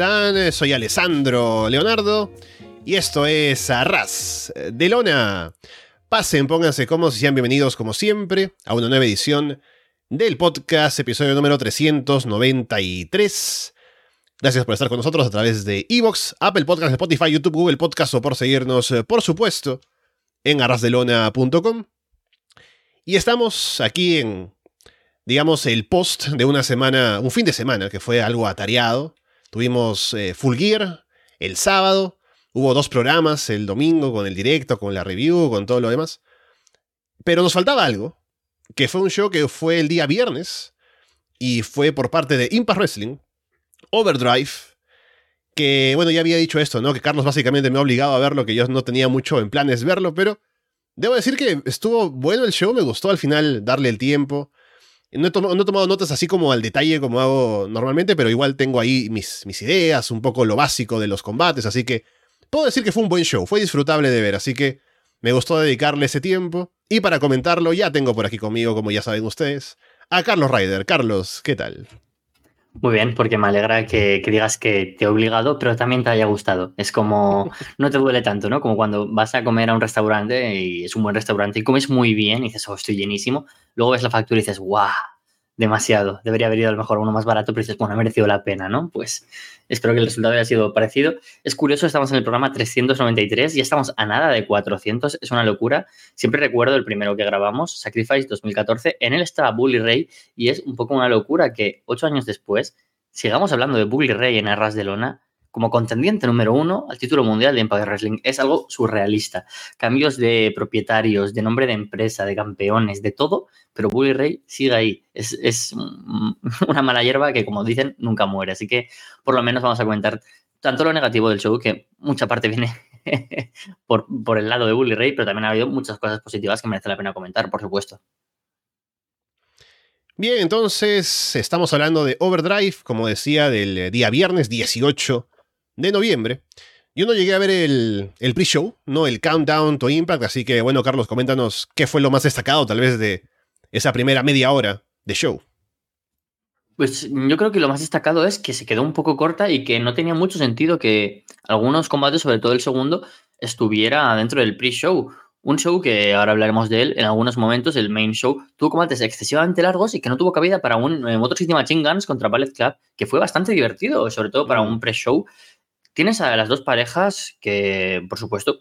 Hola, hola, ¿cómo están? Soy Alessandro Leonardo y esto es Arras de Lona. Pasen, pónganse cómodos y sean bienvenidos como siempre a una nueva edición del podcast, episodio número 393. Gracias por estar con nosotros a través de Evox, Apple Podcasts, Spotify, YouTube, Google Podcast o por seguirnos, eh, por supuesto, en arrasdelona.com. Y estamos aquí en, digamos, el post de una semana, un fin de semana que fue algo atareado. Tuvimos eh, Full Gear el sábado, hubo dos programas el domingo con el directo, con la review, con todo lo demás. Pero nos faltaba algo, que fue un show que fue el día viernes y fue por parte de Impact Wrestling, Overdrive, que bueno, ya había dicho esto, ¿no? Que Carlos básicamente me ha obligado a verlo, que yo no tenía mucho en planes verlo, pero debo decir que estuvo bueno el show, me gustó al final darle el tiempo. No he, tomado, notas así como al detalle como hago normalmente, pero igual tengo ahí mis, mis ideas, un poco lo básico de los combates, así que puedo decir que fue un buen show, fue disfrutable de ver, así que me gustó dedicarle ese tiempo. Y para comentarlo, ya tengo por aquí conmigo, como ya saben ustedes, a Carlos Ryder. Carlos, ¿qué tal? Muy bien, porque me alegra que, digas que te he obligado, pero también te haya gustado. Es como, no te duele tanto, ¿no? Como cuando vas a comer a un restaurante y es un buen restaurante y comes muy bien y dices, oh, estoy llenísimo. Luego ves la factura y dices, guau, demasiado. Debería haber ido a lo mejor uno más barato, pero dices, bueno, ha merecido la pena, ¿no? Pues espero que el resultado haya sido parecido. Es curioso, estamos en el programa 393, y estamos a nada de 400, es una locura. Siempre recuerdo el primero que grabamos, Sacrifice 2014, en él estaba Bully Ray, y es un poco una locura que ocho años después sigamos hablando de Bully Ray en Arras de Lona como contendiente número uno al título mundial de Impact Wrestling. Es algo surrealista. Cambios de propietarios, de nombre de empresa, de campeones, de todo, pero Bully Ray sigue ahí. Es, una mala hierba que, como dicen, nunca muere. Así que por lo menos vamos a comentar tanto lo negativo del show, que mucha parte viene por, por el lado de Bully Ray, pero también ha habido muchas cosas positivas que merece la pena comentar, por supuesto. Bien, entonces estamos hablando de Overdrive, como decía, del día viernes 18 de noviembre. Yo no llegué a ver el, el pre-show, no el Countdown to Impact, así que bueno, Carlos, coméntanos qué fue lo más destacado tal vez de esa primera media hora de show. Pues yo creo que lo más destacado es que se quedó un poco corta y que no tenía mucho sentido que algunos combates, sobre todo el segundo, estuviera dentro del pre-show. Un show que ahora hablaremos de él en algunos momentos, el main show, tuvo combates excesivamente largos y que no tuvo cabida para un eh, Motor City Machine Guns contra Ballet Club, que fue bastante divertido, sobre todo para un pre-show Tienes a las dos parejas que, por supuesto,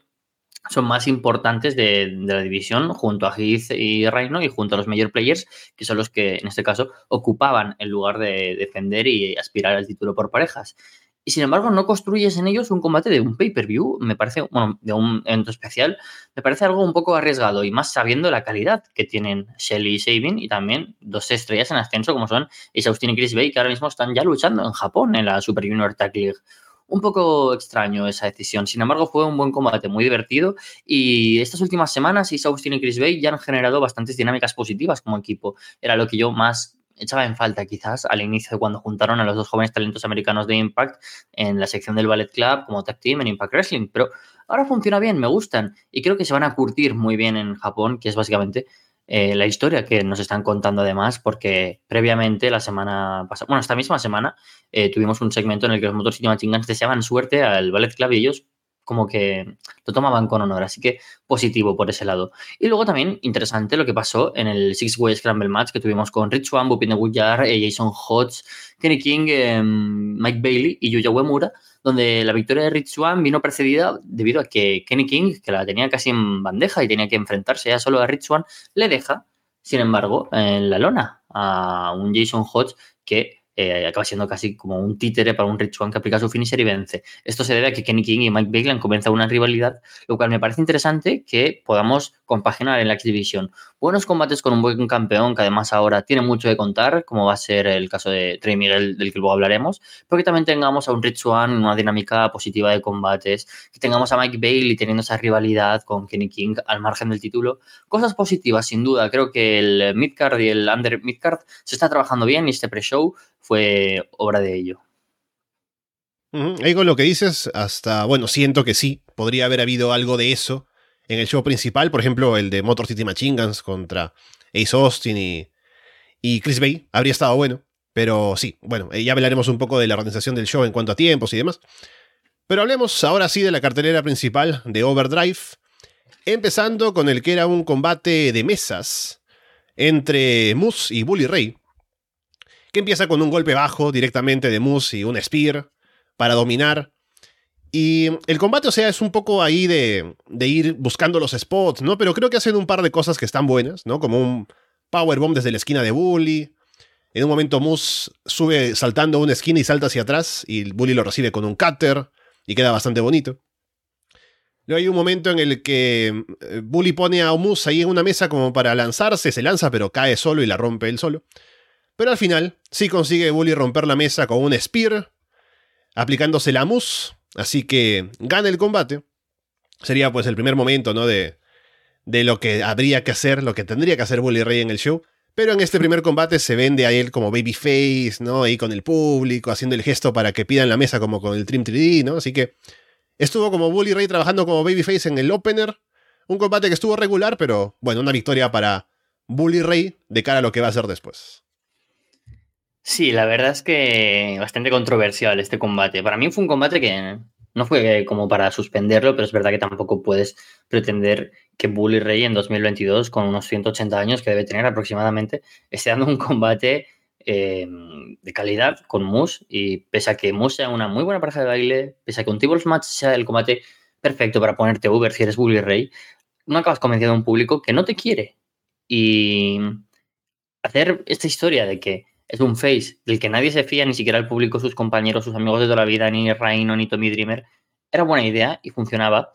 son más importantes de, la división, junto a Heath y Reino y junto a los major players, que son los que en este caso ocupaban el lugar de defender y aspirar al título por parejas. Y sin embargo, no construyes en ellos un combate de un pay-per-view, me parece, bueno, de un evento especial, me parece algo un poco arriesgado y más sabiendo la calidad que tienen Shelly y Sabin y también dos estrellas en ascenso como son Ace y Chris Bay, que ahora mismo están ya luchando en Japón en la Super Junior Tag League un poco extraño esa decisión. Sin embargo, fue un buen combate, muy divertido. Y estas últimas semanas, Isa Austin y Chris Bay ya han generado bastantes dinámicas positivas como equipo. Era lo que yo más echaba en falta quizás al inicio cuando juntaron a los dos jóvenes talentos americanos de Impact en la sección del Ballet Club como tag team en Impact Wrestling, pero ahora funciona bien, me gustan y creo que se van a curtir muy bien en Japón, que es básicamente eh, la historia que nos están contando además, porque previamente la semana pasada, bueno, esta misma semana, eh, tuvimos un segmento en el que los Motor City Machine deseaban suerte al Ballet ellos como que lo tomaban con honor, así que positivo por ese lado. Y luego también interesante lo que pasó en el Six Way Scramble Match que tuvimos con Rich One, Bupin de Jason Hodge, Kenny King, em, Mike Bailey y Yuya Uemura, donde la victoria de Rich Swan vino precedida debido a que Kenny King, que la tenía casi en bandeja y tenía que enfrentarse ya solo a Rich Swan, le deja, sin embargo, en la lona a un Jason Hodge que eh, acaba siendo casi como un títere para un Rich One que aplica su finisher y vence. Esto se debe a que Kenny King y Mike Bailey han comenzado una rivalidad, lo cual me parece interesante que podamos compaginar en la X-Division. Buenos combates con un buen campeón que además ahora tiene mucho de contar, como va a ser el caso de Trey Miguel, del que luego hablaremos, pero que también tengamos a un Rich One en una dinámica positiva de combates, que tengamos a Mike Bailey teniendo esa rivalidad con Kenny King al margen del título. Cosas positivas, sin duda. Creo que el midcard y el under midcard se está trabajando bien y este pre-show fue obra de ello. Con lo que dices, hasta, bueno, siento que sí, podría haber habido algo de eso en el show principal, por ejemplo, el de Motor City Machine Guns contra Ace Austin y, y Chris Bay, habría estado bueno. Pero sí, bueno, ya hablaremos un poco de la organización del show en cuanto a tiempos y demás. Pero hablemos ahora sí de la cartelera principal de Overdrive, empezando con el que era un combate de mesas entre Moose y Bully Ray, que empieza con un golpe bajo directamente de Moose y un Spear para dominar. Y el combate, o sea, es un poco ahí de, de, ir buscando los spots, ¿no? Pero creo que hacen un par de cosas que están buenas, ¿no? Como un powerbomb desde la esquina de Bully. En un momento Moose sube saltando una esquina y salta hacia atrás y Bully lo recibe con un cutter y queda bastante bonito. Luego hay un momento en el que eh, Bully pone a Moose ahí en una mesa como para lanzarse, se lanza pero cae solo y la rompe él solo. Pero al final sí consigue Bully romper la mesa con un Spear, aplicándose la Moose, así que gana el combate. Sería pues el primer momento, ¿no? De, de lo que habría que hacer, lo que tendría que hacer Bully Ray en el show. Pero en este primer combate se vende a él como babyface, ¿no? Ahí con el público, haciendo el gesto para que pidan la mesa como con el Trim 3D, ¿no? Así que estuvo como Bully Ray trabajando como babyface en el opener. Un combate que estuvo regular, pero bueno, una victoria para Bully Ray de cara a lo que va a ser después. Sí, la verdad es que bastante controversial este combate. Para mí fue un combate que no fue como para suspenderlo, pero es verdad que tampoco puedes pretender que Bully Ray en 2022, con unos 180 años que debe tener aproximadamente, esté dando un combate eh, de calidad con Moose. Y pese a que Moose sea una muy buena pareja de baile, pese a que un Tables Match sea el combate perfecto para ponerte Uber si eres Bully Ray, no acabas convenciendo a un público que no te quiere. Y hacer esta historia de que es un face del que nadie se fía, ni siquiera el público, sus compañeros, sus amigos de toda la vida, ni Reino, ni Tommy Dreamer. Era buena idea y funcionaba.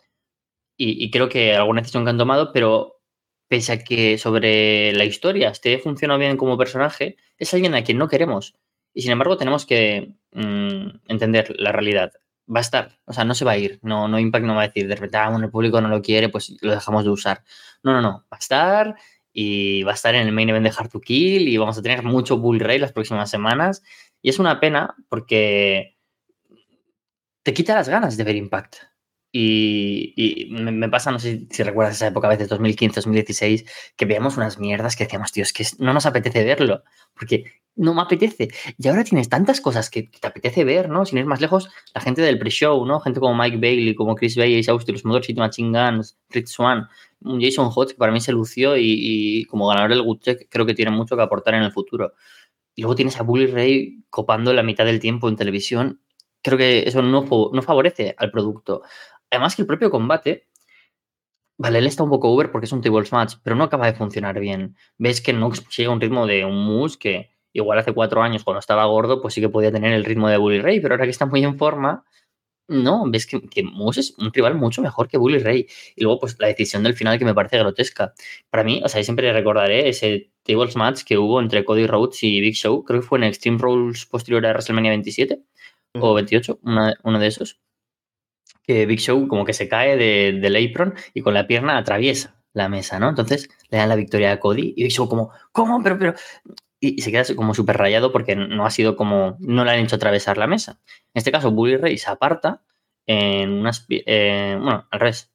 Y, creo que alguna decisión que han tomado, pero pese a que sobre la historia esté funcionando bien como personaje, es alguien a quien no queremos. Y sin embargo, tenemos que mm, entender la realidad. Va a estar, o sea, no se va a ir. No, no Impact no va a decir, de repente, ah, el público no lo quiere, pues lo dejamos de usar. No, no, no. Va a estar y va a estar en el main event de Hard to Kill y vamos a tener mucho Bull Ray las próximas semanas. Y es una pena porque te quita las ganas de ver Impact. Y, me, pasa, no sé si recuerdas esa época, a veces 2015, 2016, que veíamos unas mierdas que decíamos, tío, es que no nos apetece verlo, porque no me apetece. Y ahora tienes tantas cosas que, te apetece ver, ¿no? Sin ir más lejos, la gente del pre-show, ¿no? Gente como Mike Bailey, como Chris Bay, Austin, los Motor City Machine Guns, Fritz Swan, un Jason Hodge que para mí se lució y, como ganador del Good Check creo que tiene mucho que aportar en el futuro. Y luego tienes a Bully Ray copando la mitad del tiempo en televisión. Creo que eso no, no favorece al producto. Además que el propio combate, vale, él está un poco over porque es un tables match, pero no acaba de funcionar bien. Ves que no llega a un ritmo de un moose que igual hace cuatro años cuando estaba gordo, pues sí que podía tener el ritmo de Bully Ray, pero ahora que está muy en forma, no, ves que, que, Moose es un rival mucho mejor que Bully Ray. Y luego, pues la decisión del final que me parece grotesca. Para mí, o sea, siempre recordaré ese tables match que hubo entre Cody Rhodes y Big Show. Creo que fue en Extreme Rules posterior a WrestleMania 27 o 28, uno de esos. Que Big Show como que se cae de, del apron y con la pierna atraviesa la mesa, ¿no? Entonces le dan la victoria a Cody y Big Show como, ¿cómo? Pero, pero, y, se queda como súper rayado porque no ha sido como, no le han hecho atravesar la mesa. En este caso, Bully Ray se aparta en unas, eh, bueno, al revés.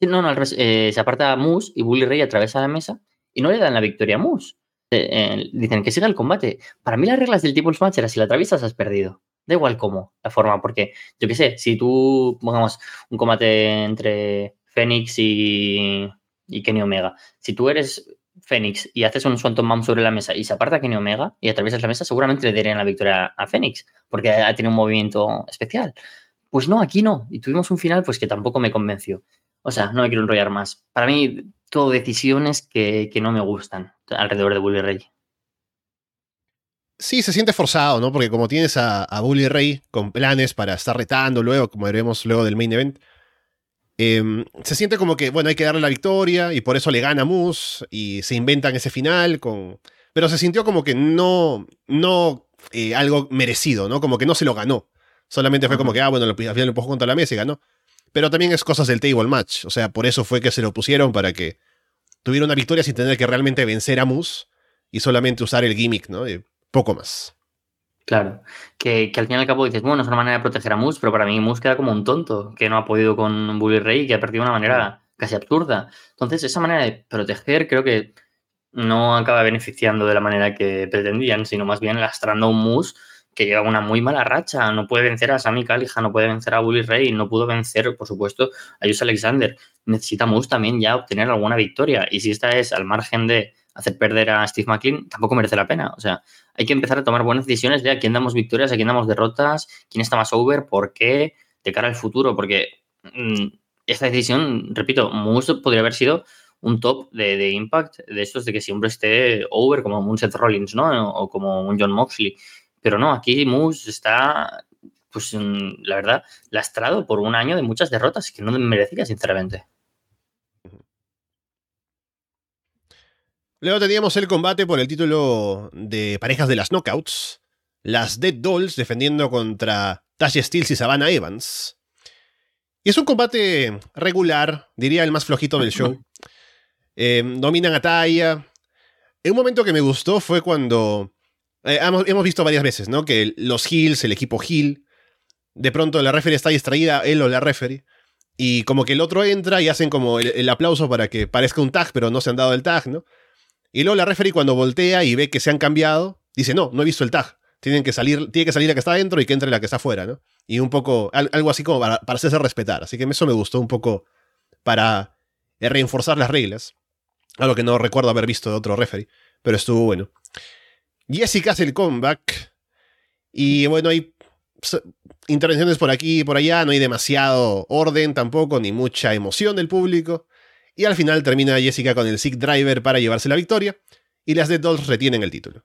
No, no, al revés, eh, se aparta a Moose y Bully Ray atraviesa la mesa y no le dan la victoria a Moose. Eh, dicen que siga el combate. Para mí las reglas del tipo Match era si la atraviesas has perdido. Da igual cómo, la forma, porque yo qué sé, si tú, pongamos un combate entre Fénix y, y Kenny Omega, si tú eres Fénix y haces un Swanton Mom sobre la mesa y se aparta Kenny Omega y atraviesas la mesa, seguramente le darían la victoria a Fénix, porque ha tenido un movimiento especial. Pues no, aquí no. Y tuvimos un final pues que tampoco me convenció. O sea, no me quiero enrollar más. Para mí, todo decisiones que, no me gustan alrededor de Bully Ray. Sí, se siente forzado, ¿no? Porque como tienes a, a Bully Ray con planes para estar retando luego, como veremos luego del main event, Em, se siente como que, bueno, hay que darle la victoria y por eso le gana Moose y se inventan ese final con... Pero se sintió como que no, no eh, algo merecido, ¿no? Como que no se lo ganó. Solamente fue como que, ah, bueno, al final lo empujó contra la mesa y ganó. Pero también es cosas del table match. O sea, por eso fue que se lo pusieron para que tuviera una victoria sin tener que realmente vencer a Moose y solamente usar el gimmick, ¿no? poco más. Claro, que, al fin y al cabo dices, bueno, es una manera de proteger a Moose, pero para mí Moose queda como un tonto, que no ha podido con Bully Ray y que ha perdido de una manera casi absurda. Entonces, esa manera de proteger creo que no acaba beneficiando de la manera que pretendían, sino más bien lastrando a un Moose que lleva una muy mala racha. No puede vencer a Sami Callihan, no puede vencer a Bully Ray, no pudo vencer, por supuesto, a Jus Alexander. Necesita Moose también ya obtener alguna victoria. Y si esta es al margen de hacer perder a Steve McLean, tampoco merece la pena. O sea, hay que empezar a tomar buenas decisiones de a quién damos victorias, a quién damos derrotas, quién está más over, por qué, de cara al futuro, porque mm, esta decisión, repito, Moose podría haber sido un top de, Impact de estos de que siempre esté over como un Seth Rollins, ¿no? O como un John Moxley. Pero no, aquí Moose está, pues la verdad, lastrado por un año de muchas derrotas que no merecía, sinceramente. Luego teníamos el combate por el título de parejas de las knockouts. Las Dead Dolls defendiendo contra Tasha Steels y Savannah Evans. Y es un combate regular, diría el más flojito del show. Em, dominan a Taya. Un momento que me gustó fue cuando. Eh, hemos, visto varias veces, ¿no? Que los Heels, el equipo Heel, de pronto la referee está distraída, él o la referee. Y como que el otro entra y hacen como el, aplauso para que parezca un tag, pero no se han dado el tag, ¿no? Y luego la referee cuando voltea y ve que se han cambiado, dice, no, no he visto el tag. Tienen que salir, tiene que salir la que está adentro y que entre la que está afuera, ¿no? Y un poco, algo así como para, hacerse respetar. Así que eso me gustó un poco para reenforzar las reglas. Algo que no recuerdo haber visto de otro referee, pero estuvo bueno. Jessica hace el comeback. Y bueno, hay intervenciones por aquí y por allá, no hay demasiado orden tampoco, ni mucha emoción del público. Y al final termina Jessica con el Sick Driver para llevarse la victoria. Y las de Dolls retienen el título.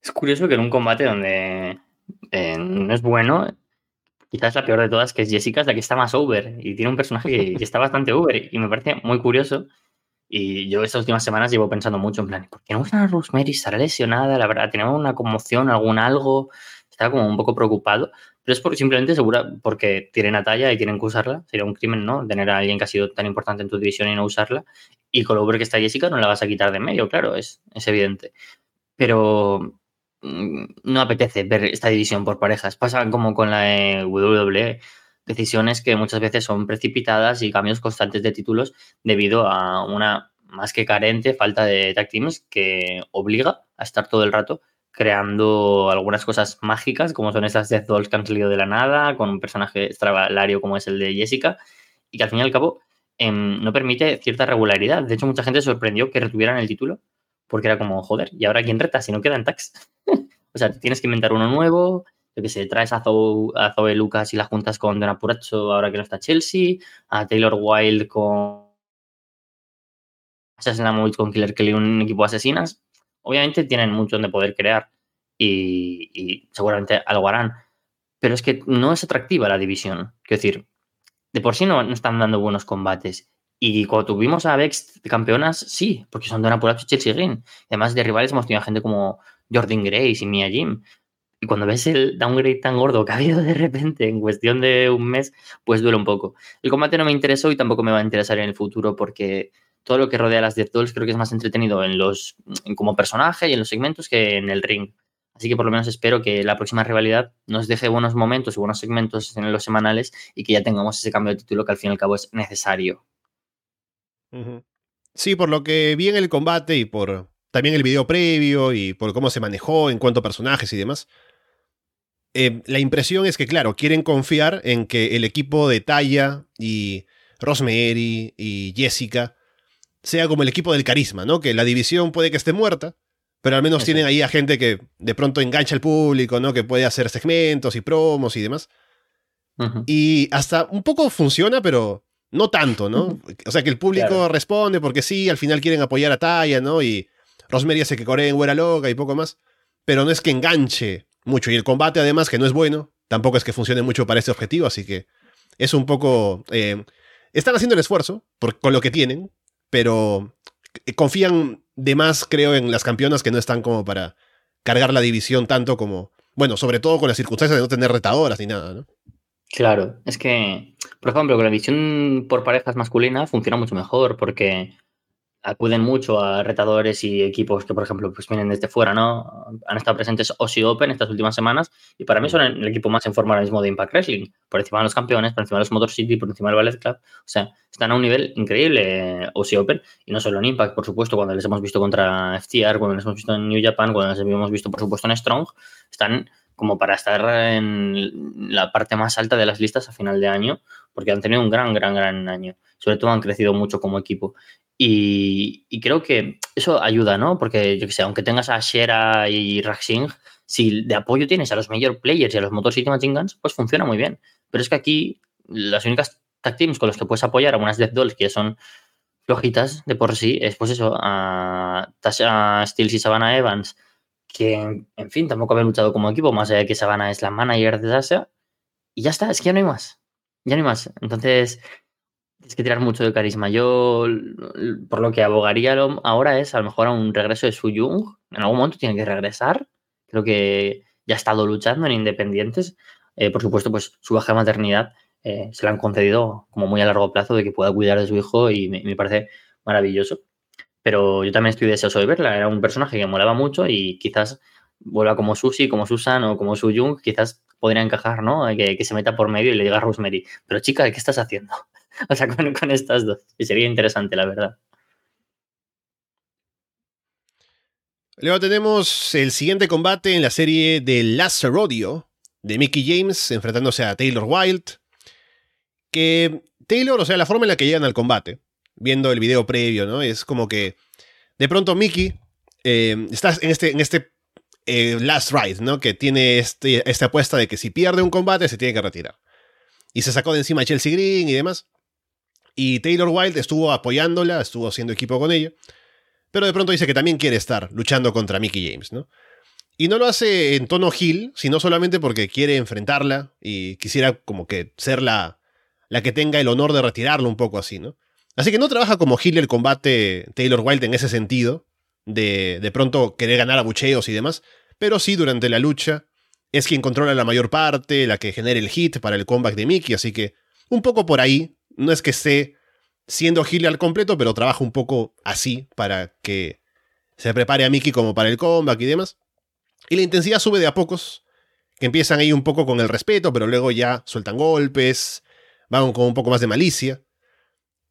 Es curioso que en un combate donde eh, no es bueno, quizás la peor de todas, que es Jessica, es la que está más over. Y tiene un personaje que, que está bastante over. Y me parece muy curioso y yo estas últimas semanas llevo pensando mucho en plan, ¿por qué no usan a Rosemary? ¿Estará lesionada? La verdad, ¿tenemos una conmoción, algún algo? Estaba como un poco preocupado. Pero es por, simplemente segura porque tienen a talla y tienen que usarla. Sería un crimen, ¿no? Tener a alguien que ha sido tan importante en tu división y no usarla. Y con lo que está Jessica no la vas a quitar de medio, claro, es, es evidente. Pero mm, no apetece ver esta división por parejas. Pasa como con la WWE decisiones que muchas veces son precipitadas y cambios constantes de títulos debido a una más que carente falta de tag teams que obliga a estar todo el rato creando algunas cosas mágicas como son estas Death Dolls que han salido de la nada con un personaje extravalario como es el de Jessica y que al fin y al cabo em, no permite cierta regularidad. De hecho, mucha gente se sorprendió que retuvieran el título porque era como, joder, ¿y ahora quién reta si no quedan tags? o sea, tienes que inventar uno nuevo, yo que sé, traes a Zoe, Lucas y la juntas con Don Apuracho ahora que no está Chelsea, a Taylor Wilde con Assassin's con Killer Kelly, un equipo de asesinas. Obviamente tienen mucho donde poder crear y, seguramente algo harán. Pero es que no es atractiva la división. Quiero decir, de por sí no, están dando buenos combates. Y cuando tuvimos a Vex campeonas, sí, porque son Don Apuracho y Chelsea Green. Además de rivales hemos tenido gente como Jordan Grace y Mia Jim. Y cuando ves el downgrade tan gordo que ha habido de repente en cuestión de un mes, pues duele un poco. El combate no me interesó y tampoco me va a interesar en el futuro porque todo lo que rodea a las Death Dolls creo que es más entretenido en los como personaje y en los segmentos que en el ring. Así que por lo menos espero que la próxima rivalidad nos deje buenos momentos y buenos segmentos en los semanales y que ya tengamos ese cambio de título que al fin y al cabo es necesario. Sí, por lo que vi en el combate y por también el video previo y por cómo se manejó en cuanto a personajes y demás, eh, la impresión es que, claro, quieren confiar en que el equipo de Taya y Rosemary y Jessica sea como el equipo del carisma, ¿no? Que la división puede que esté muerta, pero al menos tienen ahí a gente que de pronto engancha al público, ¿no? Que puede hacer segmentos y promos y demás. Y hasta un poco funciona, pero no tanto, ¿no? O sea, que el público responde porque sí, al final quieren apoyar a Taya, ¿no? Y Rosemary hace que Corea en Güera Loca y poco más. Pero no es que enganche mucho. Y el combate, además, que no es bueno, tampoco es que funcione mucho para este objetivo, así que es un poco... Eh, están haciendo el esfuerzo por, con lo que tienen, pero confían de más, creo, en las campeonas que no están como para cargar la división tanto como... Bueno, sobre todo con las circunstancias de no tener retadoras ni nada, ¿no? Claro, es que, por ejemplo, con la división por parejas masculinas funciona mucho mejor porque acuden mucho a retadores y equipos que, por ejemplo, pues vienen desde fuera, ¿no? Han estado presentes Aussie Open estas últimas semanas y para mí son el, equipo más en forma ahora mismo de Impact Wrestling. Por encima de los campeones, por encima de los Motor City, por encima del Ballet Club. O sea, están a un nivel increíble Aussie Open y no solo en Impact, por supuesto, cuando les hemos visto contra FTR, cuando les hemos visto en New Japan, cuando les hemos visto, por supuesto, en Strong, están como para estar en la parte más alta de las listas a final de año, porque han tenido un gran, gran, gran año. Sobre todo han crecido mucho como equipo. Y, creo que eso ayuda, ¿no? Porque, yo que sé, aunque tengas a Shera y Raxing, si de apoyo tienes a los major players y a los Motor City Machine Guns, pues funciona muy bien. Pero es que aquí las únicas tag teams con los que puedes apoyar a unas Death Dolls que son flojitas de por sí, es pues eso, a Tasha Steels y Savannah Evans, que, en fin, tampoco habían luchado como equipo, más allá de que Savannah es la manager de Tasha, y ya está, es que ya no hay más. Ya no hay más. Entonces, Tienes que tirar mucho de carisma. Yo, por lo que abogaría ahora es a lo mejor a un regreso de Su Jung. En algún momento tiene que regresar. Creo que ya ha estado luchando en Independientes. Eh, por supuesto, pues su baja maternidad eh, se la han concedido como muy a largo plazo de que pueda cuidar de su hijo y me, parece maravilloso. Pero yo también estoy deseoso de verla. Era un personaje que molaba mucho y quizás vuelva como Susi, como Susan o como Su Jung. Quizás podría encajar, ¿no? Que, que se meta por medio y le diga a Rosemary, pero chica, ¿qué estás haciendo? o sea, con, estas dos. Y sería interesante, la verdad. Luego tenemos el siguiente combate en la serie de Last de Mickey James enfrentándose a Taylor Wilde. Que Taylor, o sea, la forma en la que llegan al combate, viendo el video previo, ¿no? Es como que de pronto Mickey eh, está en este, en este eh, Last Ride, ¿no? Que tiene este, esta apuesta de que si pierde un combate se tiene que retirar. Y se sacó de encima a Chelsea Green y demás. Y Taylor Wilde estuvo apoyándola, estuvo haciendo equipo con ella, pero de pronto dice que también quiere estar luchando contra Mickey James, ¿no? Y no lo hace en tono Hill, sino solamente porque quiere enfrentarla y quisiera como que ser la, la que tenga el honor de retirarlo un poco así, ¿no? Así que no trabaja como Hill el combate Taylor Wilde en ese sentido, de de pronto querer ganar a bucheos y demás, pero sí durante la lucha es quien controla la mayor parte, la que genera el hit para el comeback de Mickey, así que un poco por ahí no es que esté siendo Gil al completo, pero trabaja un poco así para que se prepare a Mickey como para el comeback y demás. Y la intensidad sube de a pocos, que empiezan ahí un poco con el respeto, pero luego ya sueltan golpes, van con un poco más de malicia.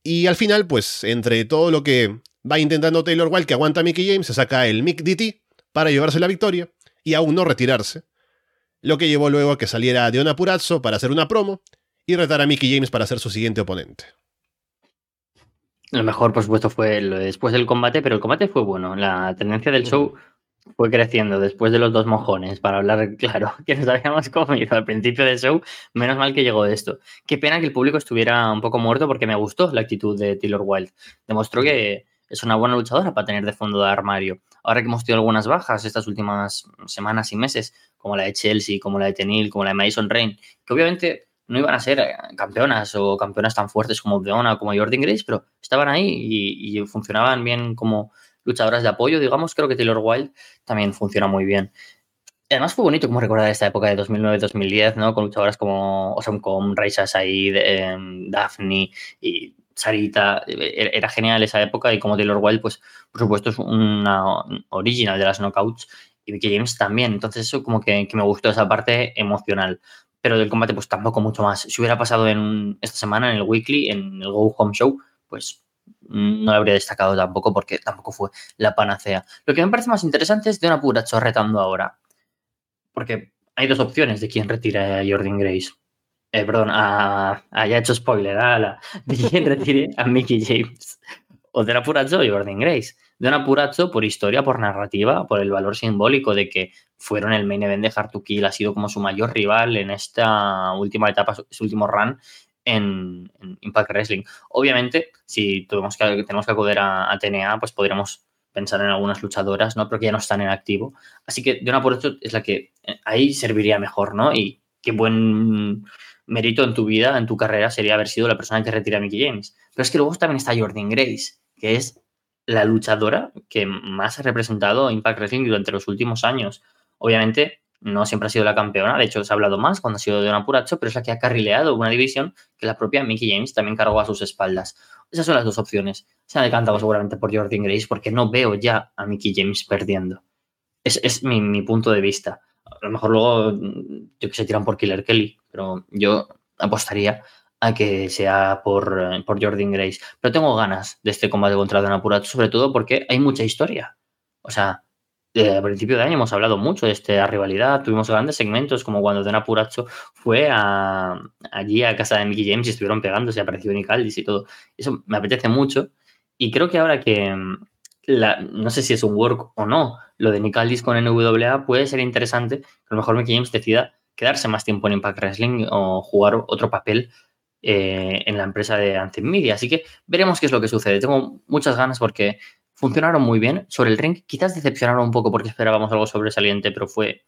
Y al final, pues, entre todo lo que va intentando Taylor Wilde, que aguanta a Mickey James, se saca el Mick DT para llevarse la victoria y aún no retirarse. Lo que llevó luego a que saliera de una Purazzo para hacer una promo y retar a Mickey James para ser su siguiente oponente. Lo mejor, por supuesto, fue después del combate, pero el combate fue bueno. La tendencia del show fue creciendo después de los dos mojones, para hablar claro, que nos habíamos comido al principio del show. Menos mal que llegó esto. Qué pena que el público estuviera un poco muerto porque me gustó la actitud de Taylor Wilde. Demostró que es una buena luchadora para tener de fondo de armario. Ahora que hemos tenido algunas bajas estas últimas semanas y meses, como la de Chelsea, como la de Tenil, como la de Mason Rain, que obviamente no iban a ser eh, campeonas o campeonas tan fuertes como Deona o como Jordan Grace, pero estaban ahí y, funcionaban bien como luchadoras de apoyo, digamos. Creo que Taylor Wilde también funciona muy bien. Además fue bonito como recordar esta época de 2009-2010, ¿no? Con luchadoras como Osam Raisa Said, em, Daphne y Sarita. E-, era genial esa época y como Taylor Wilde, pues por supuesto es una original de las knockouts y Vicky James también. Entonces eso como que, que me gustó esa parte emocional pero del combate pues tampoco mucho más. Si hubiera pasado en esta semana en el Weekly, en el Go Home Show, pues no lo habría destacado tampoco porque tampoco fue la panacea. Lo que me parece más interesante es de una pura retando ahora. Porque hay dos opciones de quién retira a Jordan Grace. Eh, perdón, a, ya he hecho spoiler, a de quién retire a Mickey James. O de la pura o Jordan Grace de un apurazo por historia, por narrativa, por el valor simbólico de que fueron el main event de Kill, ha sido como su mayor rival en esta última etapa, su último run en, Impact Wrestling. Obviamente, si tenemos que, tenemos que acudir a, TNA, pues podríamos pensar en algunas luchadoras, ¿no? Pero que ya no están en activo. Así que de una por es la que eh, ahí serviría mejor, ¿no? Y qué buen mérito en tu vida, en tu carrera, sería haber sido la persona que retira a Mickey James. Pero es que luego también está Jordan Grace, que es la luchadora que más ha representado Impact Wrestling durante los últimos años. Obviamente, no siempre ha sido la campeona, de hecho se ha hablado más cuando ha sido de una Puracho, pero es la que ha carrileado una división que la propia Mickey James también cargó a sus espaldas. Esas son las dos opciones. Se ha decantado seguramente por Jordan Grace porque no veo ya a Mickey James perdiendo. Es, mi, punto de vista. A lo mejor luego, yo que se tiran por Killer Kelly, pero yo apostaría a que sea por, por Jordan Grace. Pero tengo ganas de este combate contra Don Puracho, sobre todo porque hay mucha historia. O sea, eh, a principio de año hemos hablado mucho de esta rivalidad, tuvimos grandes segmentos como cuando Don Apuracho fue allí a casa de Mickey James y estuvieron pegando, se apareció Nicaldis y todo. Eso me apetece mucho y creo que ahora que mm, no sé si es un work o no, lo de Nicaldis con NWA puede ser interesante que a lo mejor Mickey James decida quedarse más tiempo en Impact Wrestling o jugar otro papel eh, en la empresa de Anthem Media. Así que veremos qué es lo que sucede. Tengo muchas ganas porque funcionaron muy bien. Sobre el ring, quizás decepcionaron un poco porque esperábamos algo sobresaliente, pero fue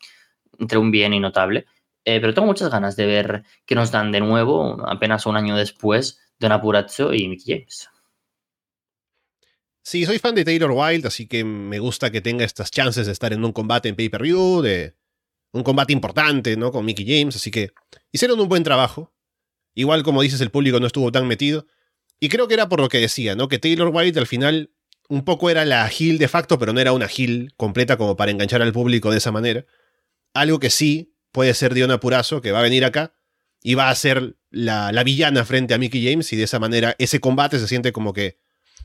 entre un bien y notable. Eh, pero tengo muchas ganas de ver qué nos dan de nuevo, apenas un año después, Don Apuracho y Mickey James. Sí, soy fan de Taylor Wilde, así que me gusta que tenga estas chances de estar en un combate en pay-per-view, de un combate importante, ¿no? Con Mickey James, así que hicieron un buen trabajo. Igual como dices, el público no estuvo tan metido. Y creo que era por lo que decía, ¿no? Que Taylor Wilde al final un poco era la Gil de facto, pero no era una Gil completa como para enganchar al público de esa manera. Algo que sí puede ser Diona Purazo, que va a venir acá y va a ser la, villana frente a Mickey James, y de esa manera ese combate se siente como que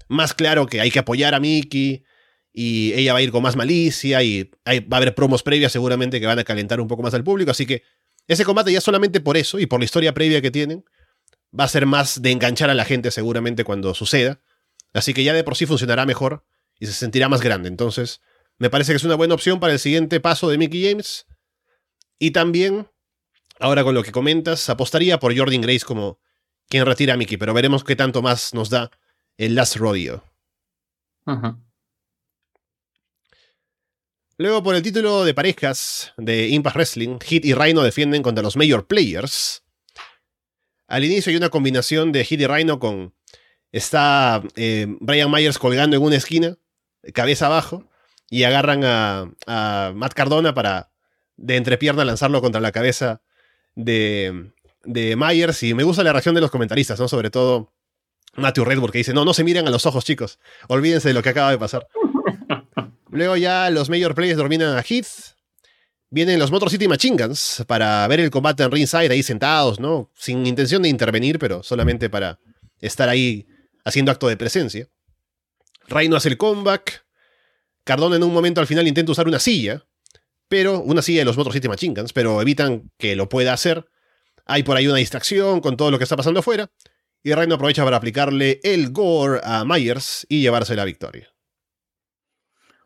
más claro que hay que apoyar a Mickey, y ella va a ir con más malicia, y va a haber promos previas seguramente que van a calentar un poco más al público, así que ese combate ya solamente por eso, y por la historia previa que tienen, va a ser más de enganchar a la gente seguramente cuando suceda. Así que ya de por sí funcionará mejor y se sentirá más grande. Entonces, me parece que es una buena opción para el siguiente paso de Mickey James. Y también, ahora con lo que comentas, apostaría por Jordan Grace como quien retira a Mickey, pero veremos qué tanto más nos da el Last Rodeo. Luego, por el título de parejas de Impact Wrestling, Hit y Rhino defienden contra los Major Players. Al inicio hay una combinación de Hit y Rhino con está eh, Brian Myers colgando en una esquina, cabeza abajo, y agarran a, Matt Cardona para de entrepierna lanzarlo contra la cabeza de, de Myers. Y me gusta la reacción de los comentaristas, ¿no? Sobre todo Matthew Redwood, que dice, no, no se miren a los ojos, chicos. Olvídense de lo que acaba de pasar. Luego ya los Major Players dominan a Heath. Vienen los Motor City Machine Guns para ver el combate en ringside ahí sentados, ¿no? Sin intención de intervenir, pero solamente para estar ahí haciendo acto de presencia. Reino hace el comeback. Cardona en un momento al final intenta usar una silla, pero una silla de los Motor City Machine pero evitan que lo pueda hacer. Hay por ahí una distracción con todo lo que está pasando afuera. Y Reino aprovecha para aplicarle el gore a Myers y llevarse la victoria.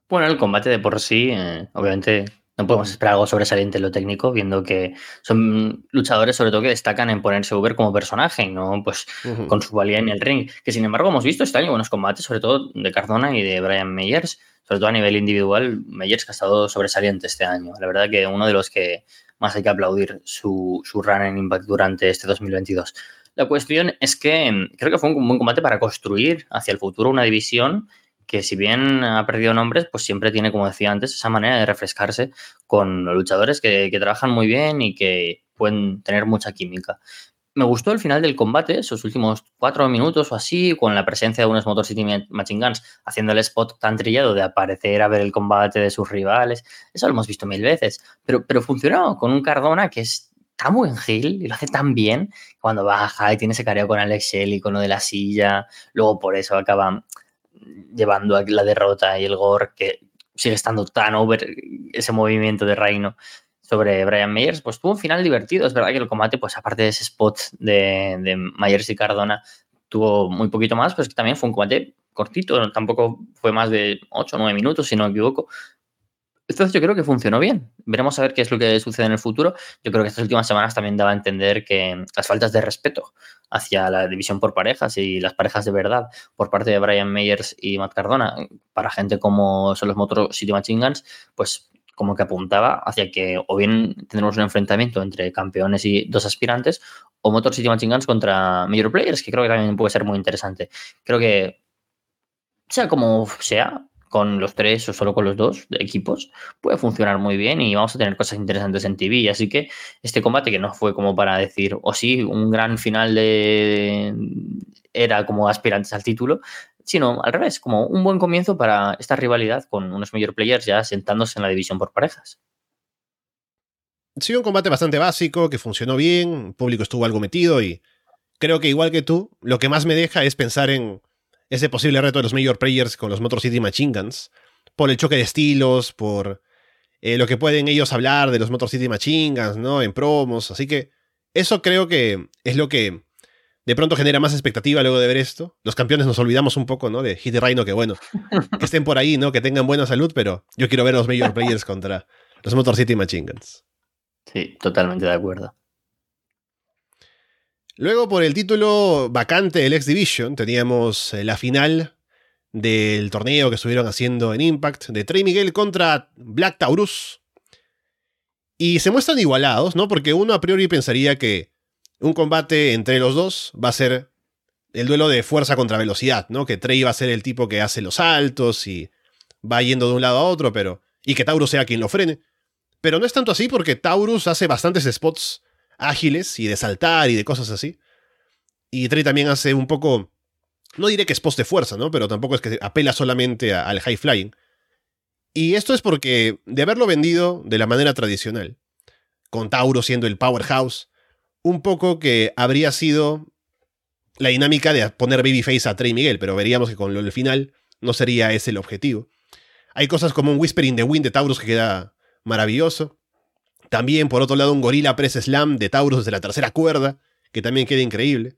Bueno, el combate de por sí, eh, obviamente no podemos esperar algo sobresaliente en lo técnico, viendo que son luchadores sobre todo que destacan en ponerse Uber como personaje, no pues con su valía en el ring. Que sin embargo hemos visto este año buenos combates, sobre todo de Cardona y de Brian Meyers, sobre todo a nivel individual, Meyers que ha estado sobresaliente este año. La verdad que uno de los que más hay que aplaudir su, su run en Impact durante este 2022. La cuestión es que mm, creo que fue un buen combate para construir hacia el futuro una división que si bien ha perdido nombres, pues siempre tiene, como decía antes, esa manera de refrescarse con luchadores que, trabajan muy bien y que pueden tener mucha química. Me gustó el final del combate, esos últimos cuatro minutos o así, con la presencia de unos Motor City Machine Guns haciendo el spot tan trillado de aparecer a ver el combate de sus rivales. Eso lo hemos visto mil veces. Pero, pero funcionó con un Cardona que es tan buen heel y lo hace tan bien cuando baja y tiene ese careo con Alex Shelley, con lo de la silla. Luego por eso acaba llevando a la derrota y el gore que sigue estando tan over ese movimiento de Reino sobre Brian Meyers, pues tuvo un final divertido. Es verdad que el combate, pues aparte de ese spot de, de Myers y Cardona, tuvo muy poquito más, pues que también fue un combate cortito, tampoco fue más de 8 o 9 minutos, si no me equivoco, entonces yo creo que funcionó bien. Veremos a ver qué es lo que sucede en el futuro. Yo creo que estas últimas semanas también daba a entender que las faltas de respeto hacia la división por parejas y las parejas de verdad por parte de Brian Meyers y Matt Cardona, para gente como son los Motor City Machine Guns, pues como que apuntaba hacia que o bien tendremos un enfrentamiento entre campeones y dos aspirantes, o Motor City Machine Guns contra Major Players, que creo que también puede ser muy interesante. Creo que, sea como sea, con los tres o solo con los dos equipos, puede funcionar muy bien y vamos a tener cosas interesantes en TV. Así que este combate que no fue como para decir, o sí, un gran final de era como aspirantes al título, sino al revés, como un buen comienzo para esta rivalidad con unos major players ya sentándose en la división por parejas. Sí, un combate bastante básico, que funcionó bien, el público estuvo algo metido y creo que igual que tú, lo que más me deja es pensar en ese posible reto de los Major Players con los Motor City Machine Guns, por el choque de estilos, por eh, lo que pueden ellos hablar de los Motor City Machine Guns, ¿no? En promos, así que eso creo que es lo que de pronto genera más expectativa luego de ver esto. Los campeones nos olvidamos un poco, ¿no? De Hit y Rhino, que bueno, que estén por ahí, ¿no? Que tengan buena salud, pero yo quiero ver a los Major Players contra los Motor City Machine Guns. Sí, totalmente de acuerdo. Luego, por el título vacante del X Division, teníamos eh, la final del torneo que estuvieron haciendo en Impact de Trey Miguel contra Black Taurus. Y se muestran igualados, ¿no? Porque uno a priori pensaría que un combate entre los dos va a ser el duelo de fuerza contra velocidad, ¿no? Que Trey va a ser el tipo que hace los saltos y va yendo de un lado a otro, pero. y que Taurus sea quien lo frene. Pero no es tanto así porque Taurus hace bastantes spots ágiles y de saltar y de cosas así. Y Trey también hace un poco, no diré que es post de fuerza, ¿no? Pero tampoco es que apela solamente al high flying. Y esto es porque de haberlo vendido de la manera tradicional, con Tauro siendo el powerhouse, un poco que habría sido la dinámica de poner babyface a Trey Miguel, pero veríamos que con del final no sería ese el objetivo. Hay cosas como un Whispering the Wind de Taurus que queda maravilloso. También, por otro lado, un Gorilla Press Slam de Taurus desde la tercera cuerda, que también queda increíble.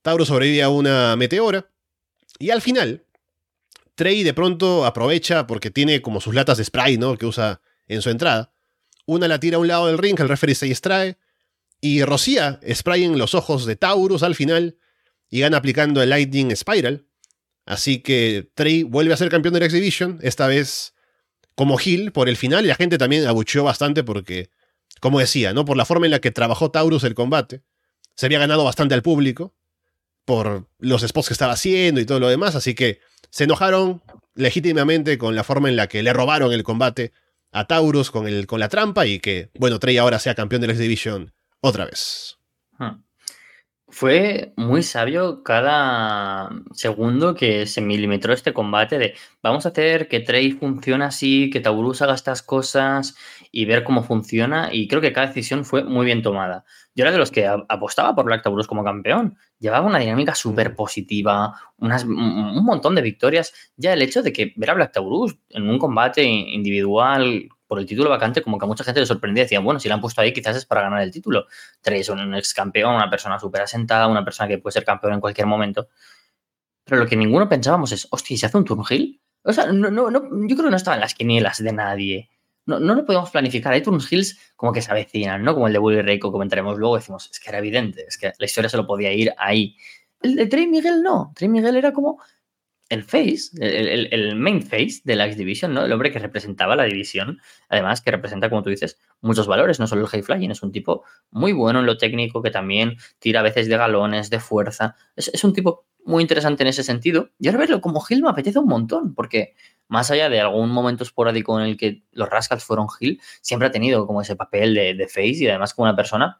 Taurus sobrevive a una meteora. Y al final, Trey de pronto aprovecha porque tiene como sus latas de spray, ¿no? Que usa en su entrada. Una la tira a un lado del ring, el referee se distrae. Y rocía spray en los ojos de Taurus al final. Y gana aplicando el Lightning Spiral. Así que Trey vuelve a ser campeón X Division. Esta vez como Hill por el final y la gente también abucheó bastante porque, como decía, ¿no? Por la forma en la que trabajó Taurus el combate, se había ganado bastante al público por los spots que estaba haciendo y todo lo demás, así que se enojaron legítimamente con la forma en la que le robaron el combate a Taurus con, el, con la trampa y que, bueno, Trey ahora sea campeón del X Division otra vez. Fue muy sabio cada segundo que se milimetró este combate de vamos a hacer que Trey funcione así, que Taurus haga estas cosas y ver cómo funciona. Y creo que cada decisión fue muy bien tomada. Yo era de los que apostaba por Black Taurus como campeón. Llevaba una dinámica súper positiva, un montón de victorias. Ya el hecho de que ver a Black Taurus en un combate individual por el título vacante, como que a mucha gente le sorprendía. Decían, bueno, si la han puesto ahí, quizás es para ganar el título. Tres, un ex campeón, una persona súper asentada, una persona que puede ser campeón en cualquier momento. Pero lo que ninguno pensábamos es, hostia, ¿se hace un turnhill? O sea, no, no, no, yo creo que no estaba en las quinielas de nadie. No, no lo podemos planificar. Hay turnhills como que se avecinan, ¿no? Como el de Ray que comentaremos luego. Decimos, es que era evidente, es que la historia se lo podía ir ahí. El de Trey Miguel no. Trey Miguel era como el face, el, main face de la X Division, ¿no? El hombre que representaba la división, además que representa, como tú dices, muchos valores, no solo el high flying, es un tipo muy bueno en lo técnico, que también tira a veces de galones, de fuerza, es, un tipo muy interesante en ese sentido. Y ahora verlo como Hill me apetece un montón, porque más allá de algún momento esporádico en el que los Rascals fueron Hill, siempre ha tenido como ese papel de, de face y además como una persona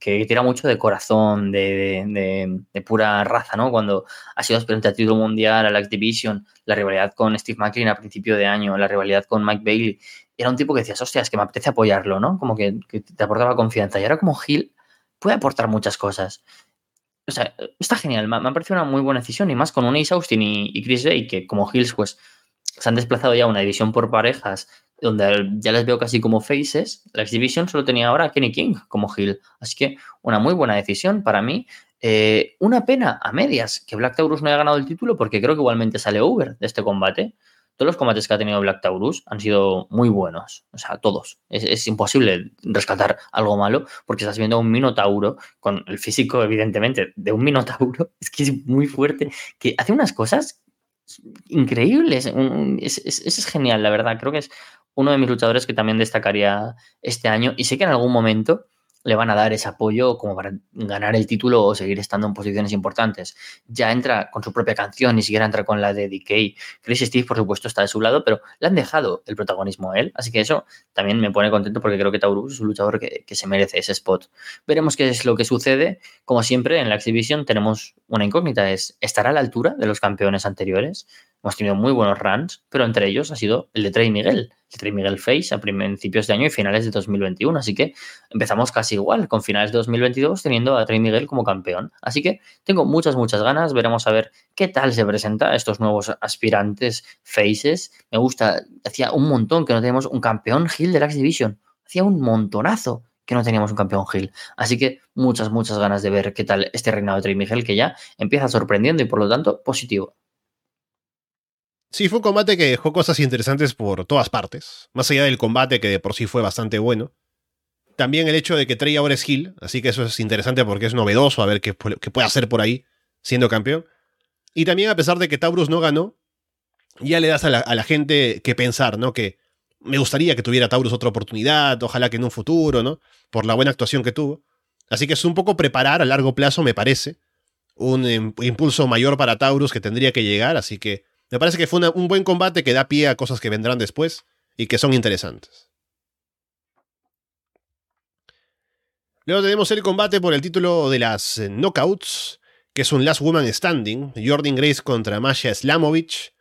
que tira mucho de corazón, de, pura raza, ¿no? Cuando ha sido aspirante al título mundial, a la X Division, la rivalidad con Steve McLean a principio de año, la rivalidad con Mike Bailey, era un tipo que decías, hostia, es que me apetece apoyarlo, ¿no? Como que, te aportaba confianza. Y ahora como Hill puede aportar muchas cosas. O sea, está genial, me, ha parecido una muy buena decisión y más con un Ace Austin y, Chris Ray, que como Hills, pues se han desplazado ya a una división por parejas donde ya les veo casi como faces, la X-Division solo tenía ahora a Kenny King como heel. Así que una muy buena decisión para mí. Eh, una pena a medias que Black Taurus no haya ganado el título porque creo que igualmente sale over de este combate. Todos los combates que ha tenido Black Taurus han sido muy buenos. O sea, todos. Es, imposible rescatar algo malo porque estás viendo a un Minotauro con el físico, evidentemente, de un Minotauro. Es que es muy fuerte. Que hace unas cosas increíbles. Es, es, genial, la verdad. Creo que es uno de mis luchadores que también destacaría este año. Y sé que en algún momento le van a dar ese apoyo como para ganar el título o seguir estando en posiciones importantes. Ya entra con su propia canción, ni siquiera entra con la de DK. Chris Steve, por supuesto, está de su lado, pero le han dejado el protagonismo a él. Así que eso también me pone contento porque creo que Taurus es un luchador que, se merece ese spot. Veremos qué es lo que sucede. Como siempre, en la exhibición tenemos una incógnita, es ¿estará a la altura de los campeones anteriores? Hemos tenido muy buenos runs, pero entre ellos ha sido el de Trey Miguel, Trey Miguel Face a principios de año y finales de 2021. Así que empezamos casi igual, con finales de 2022 teniendo a Trey Miguel como campeón. Así que tengo muchas, muchas ganas. Veremos a ver qué tal se presenta estos nuevos aspirantes Faces. Me gusta, hacía un montón que no tenemos un campeón Hill de la X-Division. Hacía un montonazo que no teníamos un campeón Hill. Así que muchas, muchas ganas de ver qué tal este reinado de Trey Miguel que ya empieza sorprendiendo y por lo tanto positivo. Sí, fue un combate que dejó cosas interesantes por todas partes. Más allá del combate que de por sí fue bastante bueno. También el hecho de que Trey ahora es Hill, así que eso es interesante porque es novedoso a ver qué, puede hacer por ahí siendo campeón. Y también a pesar de que Taurus no ganó, ya le das a la, gente que pensar, ¿no? Que me gustaría que tuviera Taurus otra oportunidad, ojalá que en un futuro, ¿no? Por la buena actuación que tuvo. Así que es un poco preparar a largo plazo, me parece, un impulso mayor para Taurus que tendría que llegar, así que me parece que fue un buen combate que da pie a cosas que vendrán después y que son interesantes. Luego tenemos el combate por el título de las eh, Knockouts, que es un Last Woman Standing, Jordan Grace contra Masha Slamovich.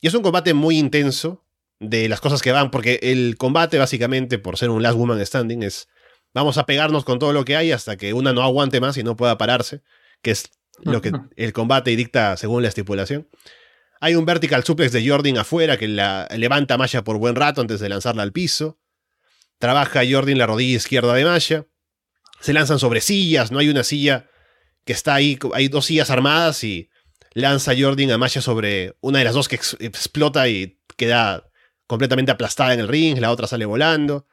Y es un combate muy intenso de las cosas que van, porque el combate básicamente, por ser un Last Woman Standing, es vamos a pegarnos con todo lo que hay hasta que una no aguante más y no pueda pararse, que es lo que el combate dicta según la estipulación. Hay un vertical suplex de Jordan afuera que la levanta a Maya por buen rato antes de lanzarla al piso. Trabaja Jordan la rodilla izquierda de Maya. Se lanzan sobre sillas, no hay una silla que está ahí, hay dos sillas armadas y lanza Jordan a Maya sobre una de las dos que explota y queda completamente aplastada en el ring, la otra sale volando.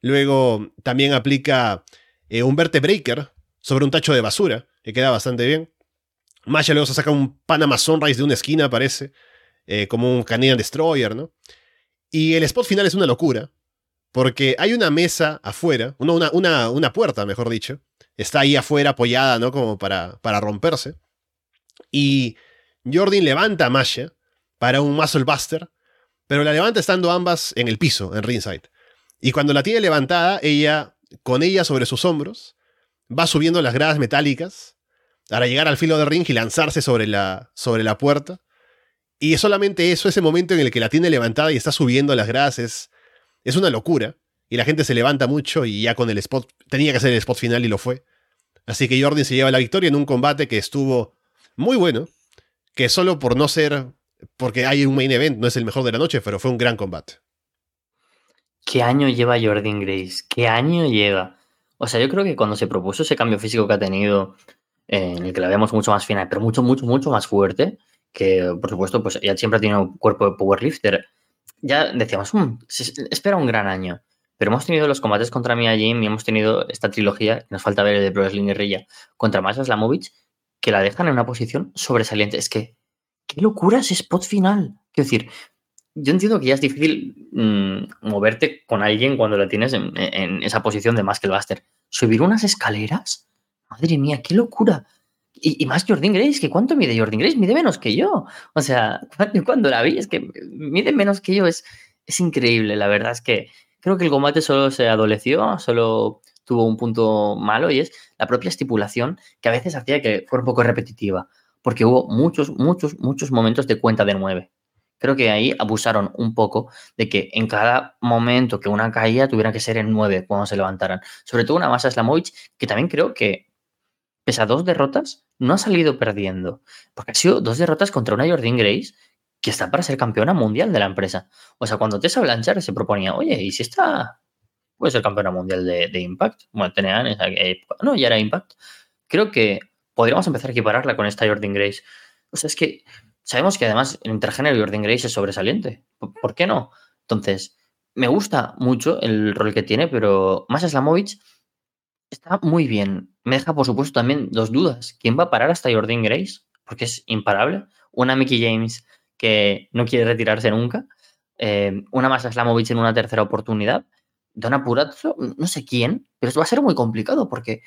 Luego también aplica eh, un vertebreaker sobre un tacho de basura, que queda bastante bien. Masha luego se saca un Panama Sunrise de una esquina, parece, eh, como un Canadian Destroyer, ¿no? Y el spot final es una locura, porque hay una mesa afuera, una, una, una puerta, mejor dicho, está ahí afuera apoyada, ¿no? Como para, para romperse. Y Jordan levanta a Masha para un Muscle Buster, pero la levanta estando ambas en el piso, en ringside. Y cuando la tiene levantada, ella, con ella sobre sus hombros, va subiendo las gradas metálicas para llegar al filo del ring y lanzarse sobre la, sobre la puerta. Y es solamente eso, ese momento en el que la tiene levantada y está subiendo las gradas, es, una locura. Y la gente se levanta mucho y ya con el spot, tenía que ser el spot final y lo fue. Así que Jordan se lleva la victoria en un combate que estuvo muy bueno, que solo por no ser, porque hay un main event, no es el mejor de la noche, pero fue un gran combate. ¿Qué año lleva Jordan Grace? ¿Qué año lleva? O sea, yo creo que cuando se propuso ese cambio físico que ha tenido, en el que la vemos mucho más fina, pero mucho, mucho, mucho más fuerte, que por supuesto, pues ya siempre ha tenido un cuerpo de powerlifter. Ya decíamos, mm, espera un gran año. Pero hemos tenido los combates contra Mia Jim y hemos tenido esta trilogía, nos falta ver el de Pro Wrestling Guerrilla, contra Masha Slamovich, que la dejan en una posición sobresaliente. Es que, qué locura ese spot final. Quiero decir, yo entiendo que ya es difícil mm, moverte con alguien cuando la tienes en, en esa posición de Muscle Buster. Subir unas escaleras Madre mía, qué locura. Y, más Jordan Grace, que ¿cuánto mide Jordan Grace? Mide menos que yo. O sea, cuando la vi, es que mide menos que yo. Es, es increíble, la verdad es que creo que el combate solo se adoleció, solo tuvo un punto malo y es la propia estipulación que a veces hacía que fuera un poco repetitiva, porque hubo muchos, muchos, muchos momentos de cuenta de nueve. Creo que ahí abusaron un poco de que en cada momento que una caía tuviera que ser en nueve cuando se levantaran. Sobre todo una masa Slamovich, que también creo que pese a dos derrotas, no ha salido perdiendo. Porque ha sido dos derrotas contra una Jordan Grace que está para ser campeona mundial de la empresa. O sea, cuando Tessa Blanchard se proponía, oye, ¿y si está puede ser campeona mundial de, Impact? Bueno, tenía época. No, ya era Impact. Creo que podríamos empezar a equipararla con esta Jordan Grace. O sea, es que sabemos que además el intergénero Jordan Grace es sobresaliente. ¿Por qué no? Entonces, me gusta mucho el rol que tiene, pero más Slamovich Está muy bien. Me deja, por supuesto, también dos dudas. ¿Quién va a parar hasta Jordan Grace? Porque es imparable. Una Mickey James que no quiere retirarse nunca. Eh, una más Slamovich en una tercera oportunidad. Donna Purazzo, no sé quién, pero esto va a ser muy complicado porque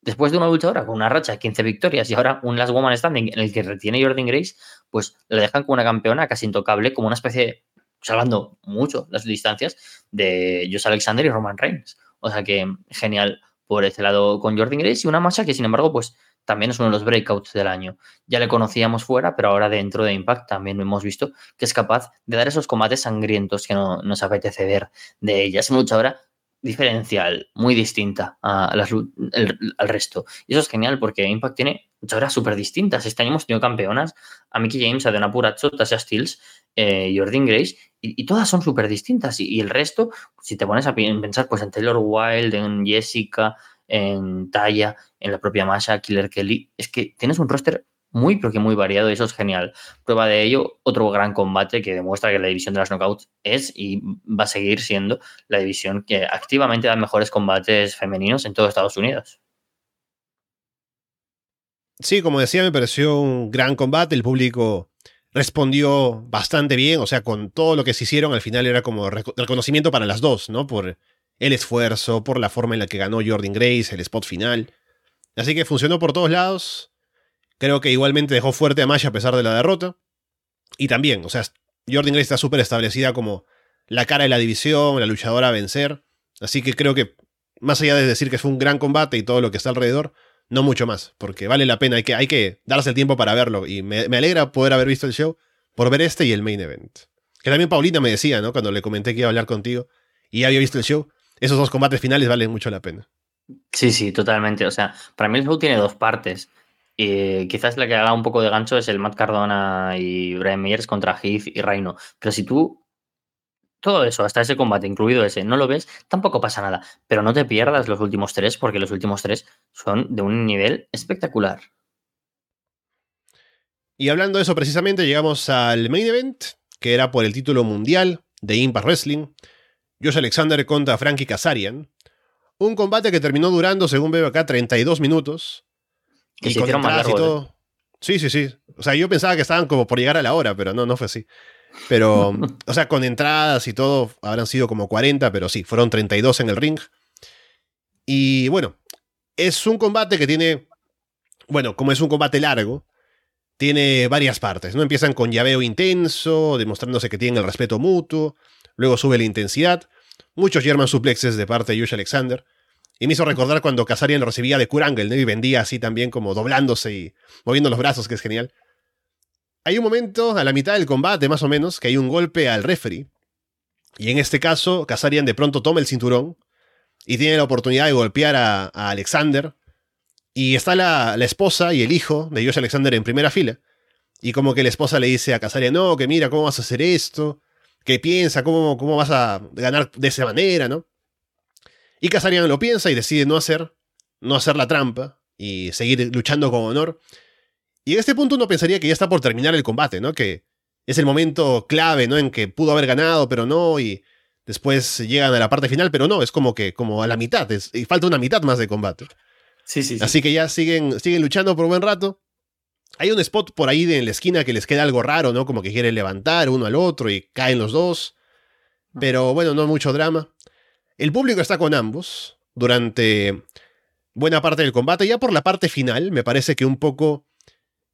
después de una luchadora con una racha de 15 victorias y ahora un Last Woman Standing en el que retiene Jordan Grace, pues le dejan como una campeona casi intocable, como una especie, salvando mucho las distancias, de Josh Alexander y Roman Reigns. O sea que genial por ese lado con Jordan Grace y una masa que sin embargo pues también es uno de los breakouts del año. Ya le conocíamos fuera, pero ahora dentro de Impact también hemos visto que es capaz de dar esos combates sangrientos que no nos apetece ver de ella. Es una luchadora diferencial, muy distinta a al resto. Y eso es genial porque Impact tiene luchadoras súper distintas. Este año hemos tenido campeonas a Mickey James, a Dana Puracho, Tasha Steels, eh, Jordan Grace, y, todas son súper distintas. Y, el resto, si te pones a pensar pues en Taylor Wilde, en Jessica, en Taya, en la propia Masha, Killer Kelly, es que tienes un roster muy, pero que muy variado y eso es genial. Prueba de ello, otro gran combate que demuestra que la división de las knockouts es y va a seguir siendo la división que activamente da mejores combates femeninos en todo Estados Unidos. Sí, como decía, me pareció un gran combate. El público respondió bastante bien. O sea, con todo lo que se hicieron, al final era como reconocimiento para las dos, ¿no? Por el esfuerzo, por la forma en la que ganó Jordan Grace, el spot final. Así que funcionó por todos lados. Creo que igualmente dejó fuerte a Maya a pesar de la derrota. Y también, o sea, Jordan Grace está súper establecida como la cara de la división, la luchadora a vencer. Así que creo que, más allá de decir que fue un gran combate y todo lo que está alrededor, no mucho más, porque vale la pena, hay que, hay que darse el tiempo para verlo. Y me, alegra poder haber visto el show por ver este y el main event. Que también Paulina me decía, ¿no? Cuando le comenté que iba a hablar contigo y había visto el show, esos dos combates finales valen mucho la pena. Sí, sí, totalmente. O sea, para mí el show tiene dos partes. Y quizás la que haga un poco de gancho es el Matt Cardona y Brian Meyers contra Heath y Reino. Pero si tú todo eso, hasta ese combate, incluido ese, no lo ves, tampoco pasa nada. Pero no te pierdas los últimos tres, porque los últimos tres son de un nivel espectacular. Y hablando de eso precisamente, llegamos al main event, que era por el título mundial de Impact Wrestling. Josh Alexander contra Frankie Kazarian. Un combate que terminó durando, según veo acá, 32 minutos. y con entradas y todo. ¿eh? Sí, sí, sí. O sea, yo pensaba que estaban como por llegar a la hora, pero no, no fue así. Pero, o sea, con entradas y todo, habrán sido como 40, pero sí, fueron 32 en el ring. Y bueno, es un combate que tiene, bueno, como es un combate largo, tiene varias partes, ¿no? Empiezan con llaveo intenso, demostrándose que tienen el respeto mutuo, luego sube la intensidad, muchos German suplexes de parte de Josh Alexander, y me hizo recordar cuando Kazarian lo recibía de Kurangel, ¿no? Y vendía así también como doblándose y moviendo los brazos, que es genial. Hay un momento a la mitad del combate, más o menos, que hay un golpe al referee. Y en este caso, Kazarian de pronto toma el cinturón y tiene la oportunidad de golpear a, Alexander. Y está la, esposa y el hijo de Josh Alexander en primera fila. Y como que la esposa le dice a Kazarian, no, que mira, ¿cómo vas a hacer esto? ¿Qué piensa? ¿Cómo, cómo vas a ganar de esa manera, no? Y Kazarian lo piensa y decide no hacer, no hacer la trampa y seguir luchando con honor. Y en este punto uno pensaría que ya está por terminar el combate, ¿no? Que es el momento clave, ¿no? En que pudo haber ganado, pero no, y después llegan a la parte final, pero no, es como que como a la mitad, y falta una mitad más de combate. Sí, sí, Así que ya siguen, siguen luchando por un buen rato. Hay un spot por ahí en la esquina que les queda algo raro, ¿no? Como que quieren levantar uno al otro y caen los dos. Ah. Pero bueno, no mucho drama. El público está con ambos durante buena parte del combate. Ya por la parte final, me parece que un poco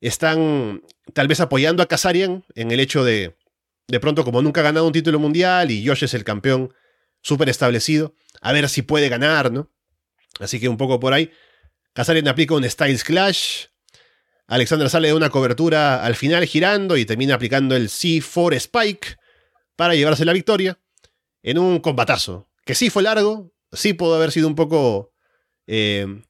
están tal vez apoyando a Kazarian en el hecho de, de pronto, como nunca ha ganado un título mundial y Josh es el campeón súper establecido, a ver si puede ganar, ¿no? Así que un poco por ahí. Kazarian aplica un Styles Clash. Alexander sale de una cobertura al final girando y termina aplicando el C4 Spike para llevarse la victoria en un combatazo. Que sí fue largo, sí pudo haber sido un poco eh,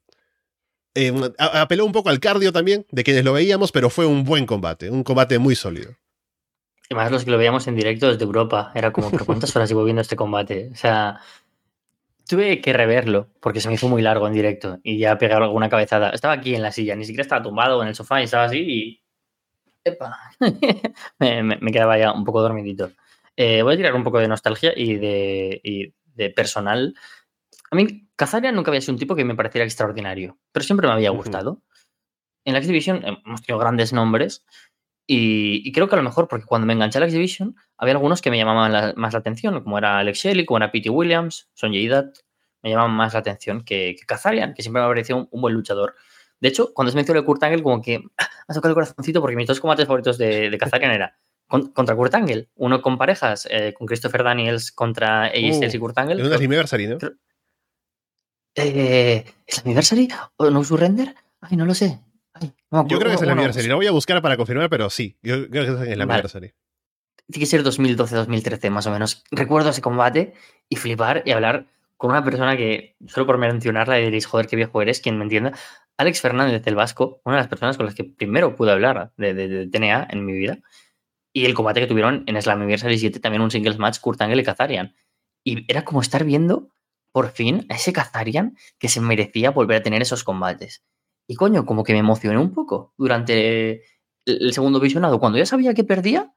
eh, apeló un poco al cardio también de quienes lo veíamos, pero fue un buen combate, un combate muy sólido. Y más los que lo veíamos en directo desde Europa, era como, ¿pero cuántas horas llevo viendo este combate? O sea, tuve que reverlo porque se me hizo muy largo en directo y ya pegué alguna cabezada. Estaba aquí en la silla, ni siquiera estaba tumbado en el sofá y estaba así y. ¡Epa! me, quedaba ya un poco dormidito. Eh, voy a tirar un poco de nostalgia y de, y de personal. A mí Kazarian nunca había sido un tipo que me pareciera extraordinario, pero siempre me había gustado. En la X-Division hemos tenido grandes nombres y, creo que a lo mejor porque cuando me enganché a la X-Division había algunos que me llamaban más la atención, como era Alex Shelley, como era Pete Williams, Sonjay Dutt, me llama más la atención que, que Kazarian, que siempre me ha parecido un, buen luchador. De hecho, cuando se mencionó el Kurt Angle, como que ha tocado el corazoncito porque mis dos combates favoritos de, de Kazarian era contra Kurt Angle, uno con parejas, eh, con Christopher Daniels contra AJ Styles y Kurt Angle. Es un anniversary, ¿no? Eh, ¿Es anniversary o no surrender? Ay, no lo sé. yo creo que es el anniversary. Lo voy a buscar para confirmar, pero sí. Yo creo que es el anniversary. Tiene que ser 2012-2013, más o menos. Recuerdo ese combate y flipar y hablar con una persona que, solo por mencionarla, diréis, joder, qué viejo eres, quien me entienda. Alex Fernández del Vasco, una de las personas con las que primero pude hablar de, de, TNA en mi vida. Y el combate que tuvieron en Slammiversary 7, también un singles match, Kurt Angle y Kazarian. Y era como estar viendo por fin a ese Kazarian que se merecía volver a tener esos combates. Y coño, como que me emocioné un poco durante el segundo visionado. Cuando ya sabía que perdía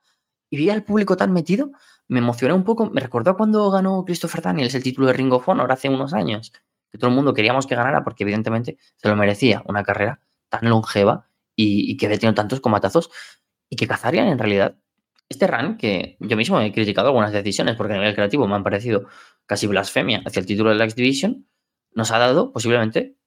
y vi al público tan metido, me emocioné un poco. Me recordó cuando ganó Christopher Daniels el título de Ring of Honor hace unos años, que todo el mundo queríamos que ganara porque evidentemente se lo merecía. Una carrera tan longeva y, que había tenido tantos combatazos y que Kazarian en realidad este run, que yo mismo he criticado algunas decisiones porque a nivel creativo me han parecido casi blasfemia hacia el título de la X Division, nos ha dado posiblemente,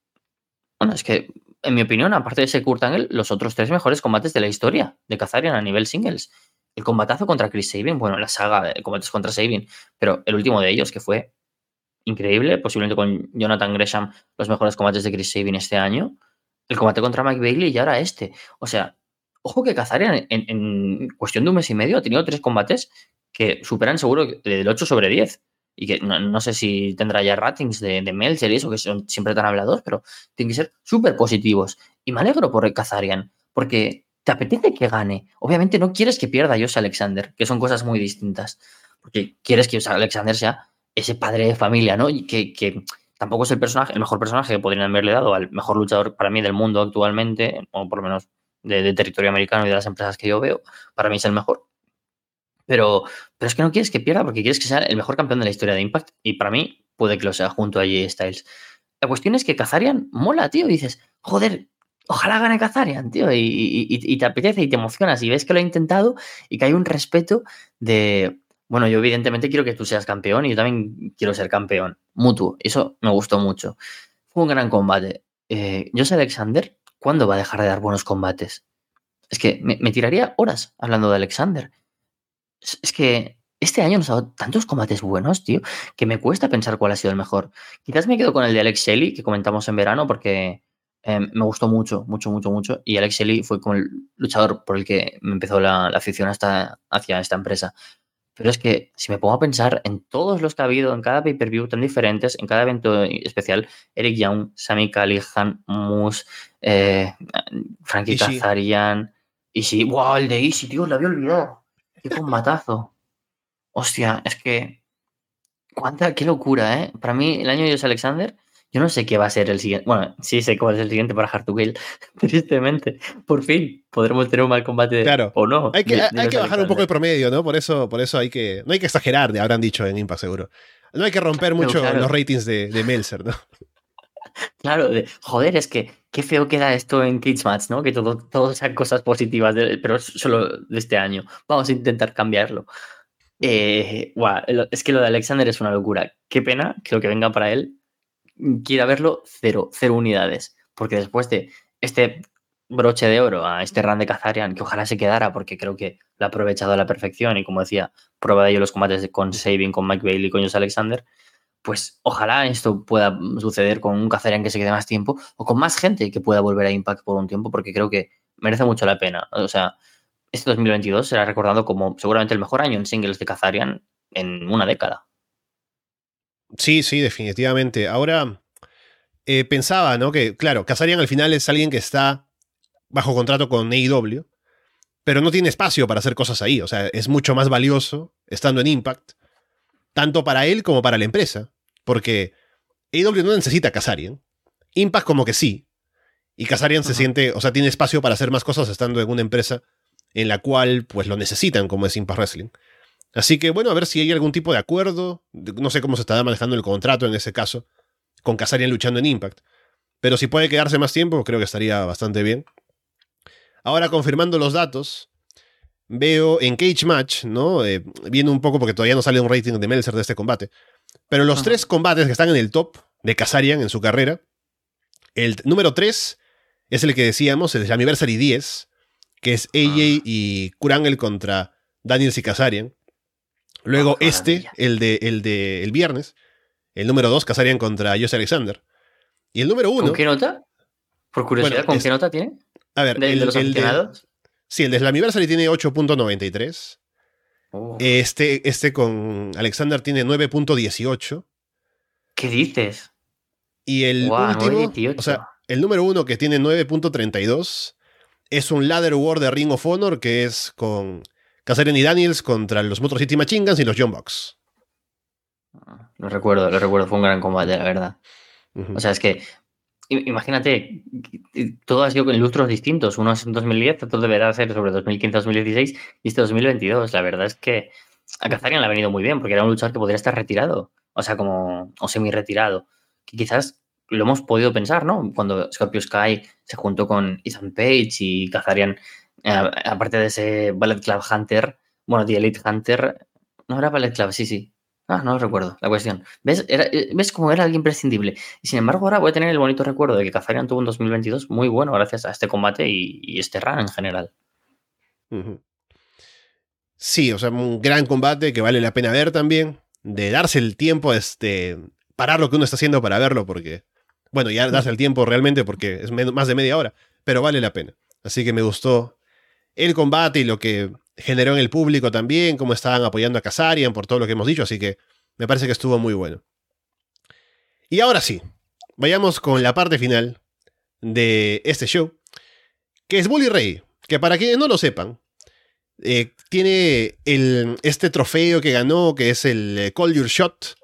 bueno, es que en mi opinión, aparte de ese Kurt Angle, los otros tres mejores combates de la historia de Kazarian a nivel singles. El combatazo contra Chris Sabin, bueno, la saga de combates contra Sabin, pero el último de ellos que fue increíble, posiblemente con Jonathan Gresham, los mejores combates de Chris Sabin este año. El combate contra Mike Bailey y ahora este. O sea, ojo que Kazarian en, cuestión de un mes y medio ha tenido tres combates que superan seguro del 8 sobre 10 y que no, sé si tendrá ya ratings de, de Meltzer y eso, que son siempre tan hablados, pero tienen que ser súper positivos. Y me alegro por Kazarian, porque te apetece que gane. Obviamente no quieres que pierda Josh Alexander, que son cosas muy distintas, porque quieres que Josh Alexander sea ese padre de familia, ¿no? Y que, que tampoco es el personaje, el mejor personaje que podrían haberle dado al mejor luchador para mí del mundo actualmente, o por lo menos de, territorio americano y de las empresas que yo veo, para mí es el mejor. Pero, pero es que no quieres que pierda porque quieres que sea el mejor campeón de la historia de Impact y para mí puede que lo sea junto a Jay Styles. La cuestión es que Kazarian mola, tío. dices, joder, ojalá gane Kazarian, tío. Y, te apetece y te emocionas y ves que lo ha intentado y que hay un respeto de, bueno, yo evidentemente quiero que tú seas campeón y yo también quiero ser campeón. Mutuo. Eso me gustó mucho. Fue un gran combate. Eh, José Alexander ¿Cuándo va a dejar de dar buenos combates? Es que me, tiraría horas hablando de Alexander. Es, que este año nos ha dado tantos combates buenos, tío, que me cuesta pensar cuál ha sido el mejor. Quizás me quedo con el de Alex Shelley, que comentamos en verano, porque em, me gustó mucho, mucho, mucho, mucho. Y Alex Shelley fue como el luchador por el que me empezó la, afición hasta, hacia esta empresa. Pero es que si me pongo a pensar en todos los que ha habido en cada pay-per-view tan diferentes, en cada evento especial, Eric Young, Sami Callihan, Moose, eh, Frankie Kazarian, Ishii. ¡Wow! El de Ishii, tío, lo había olvidado. ¡Qué combatazo! Hostia, es que. ¿Cuánta? ¡Qué locura, eh! Para mí, el año de Dios Alexander yo no sé qué va a ser el siguiente. Bueno, sí sé cuál es el siguiente para Hard to Kill. Tristemente. Por fin podremos tener un mal combate. Claro. O no. Hay que, bajar un poco el promedio, ¿no? Por eso, por eso hay que. No hay que exagerar, habrán dicho en Impact seguro. No hay que romper mucho los ratings de, de Meltzer, ¿no? Claro, joder, es que qué feo queda esto en Cage Match, ¿no? Que todo, todo sean cosas positivas, pero solo de este año. Vamos a intentar cambiarlo. Eh, es que lo de Alexander es una locura. Qué pena que lo que venga para él quiera verlo, cero, cero unidades. Porque después de este broche de oro a este run de Kazarian, que ojalá se quedara, porque creo que lo ha aprovechado a la perfección y como decía, prueba de ello los combates con Sabin, con Mike Bailey, con Josh Alexander, pues ojalá esto pueda suceder con un Kazarian que se quede más tiempo o con más gente que pueda volver a Impact por un tiempo, porque creo que merece mucho la pena. O sea, este 2022 será recordado como seguramente el mejor año en singles de Kazarian en una década. Sí, sí, definitivamente. Ahora, eh, pensaba, ¿no? Que, claro, Kazarian al final es alguien que está bajo contrato con AEW, pero no tiene espacio para hacer cosas ahí. O sea, es mucho más valioso estando en Impact, tanto para él como para la empresa, porque AEW no necesita a Kazarian. Impact como que sí. Y Kazarian se siente, o sea, tiene espacio para hacer más cosas estando en una empresa en la cual pues lo necesitan, como es Impact Wrestling. Así que bueno, a ver si hay algún tipo de acuerdo. No sé cómo se estará manejando el contrato en ese caso, con Kazarian luchando en Impact. Pero si puede quedarse más tiempo, creo que estaría bastante bien. Ahora confirmando los datos, veo en Cage Match, ¿no? Eh, viendo un poco porque todavía no sale un rating de Meltzer de este combate. Pero los tres combates que están en el top de Kazarian en su carrera. El número 3 es el que decíamos, el Anniversary 10, que es AJ y Kurangel contra Daniels y Kazarian. Luego Oh, este, el de, el de el viernes, el número 2, Kazarian contra Josh Alexander. Y el número 1, ¿Con qué nota? Por curiosidad, Bueno, ¿con es- qué nota tiene? a ver, ¿De, el, de los el de, sí, el de Slammiversary tiene 8.93. Oh, Este, este con Alexander tiene 9.18. ¿Qué dices? Y el Guau, último, 9.18. o sea, el número uno que tiene 9.32 es un Ladder War de Ring of Honor que es con Kazarian y Daniels contra los Motor City Machine Guns y los John Box. Lo recuerdo, lo recuerdo, fue un gran combate, la verdad. O sea, es que, imagínate, todo ha sido con lustros distintos. Uno es en 2010, otro deberá ser sobre 2015-2016 y este 2022. La verdad es que a Kazarian le ha venido muy bien porque era un luchador que podría estar retirado, o sea, como, o semi-retirado. Que quizás lo hemos podido pensar, ¿no? Cuando Scorpio Sky se juntó con Ethan Page y Kazarian, aparte de ese Ballet Club Hunter, bueno, The Elite Hunter, no era Ballet Club, sí, sí. Ah, no recuerdo, la cuestión. ¿Ves? Era, eh, ¿Ves cómo era alguien imprescindible? Y sin embargo, ahora voy a tener el bonito recuerdo de que Kazarian tuvo un 2022 muy bueno gracias a este combate y, este run en general. Sí, o sea, un gran combate que vale la pena ver también. De darse el tiempo, este, parar lo que uno está haciendo para verlo, porque, bueno, ya darse el tiempo realmente porque es más de media hora, pero vale la pena. Así que me gustó el combate y lo que generó en el público también, cómo estaban apoyando a Kazarian por todo lo que hemos dicho, así que me parece que estuvo muy bueno. Y ahora sí, vayamos con la parte final de este show, que es Bully Ray, que para quienes no lo sepan, eh, tiene el, este trofeo que ganó, que es el eh, Call Your Shot,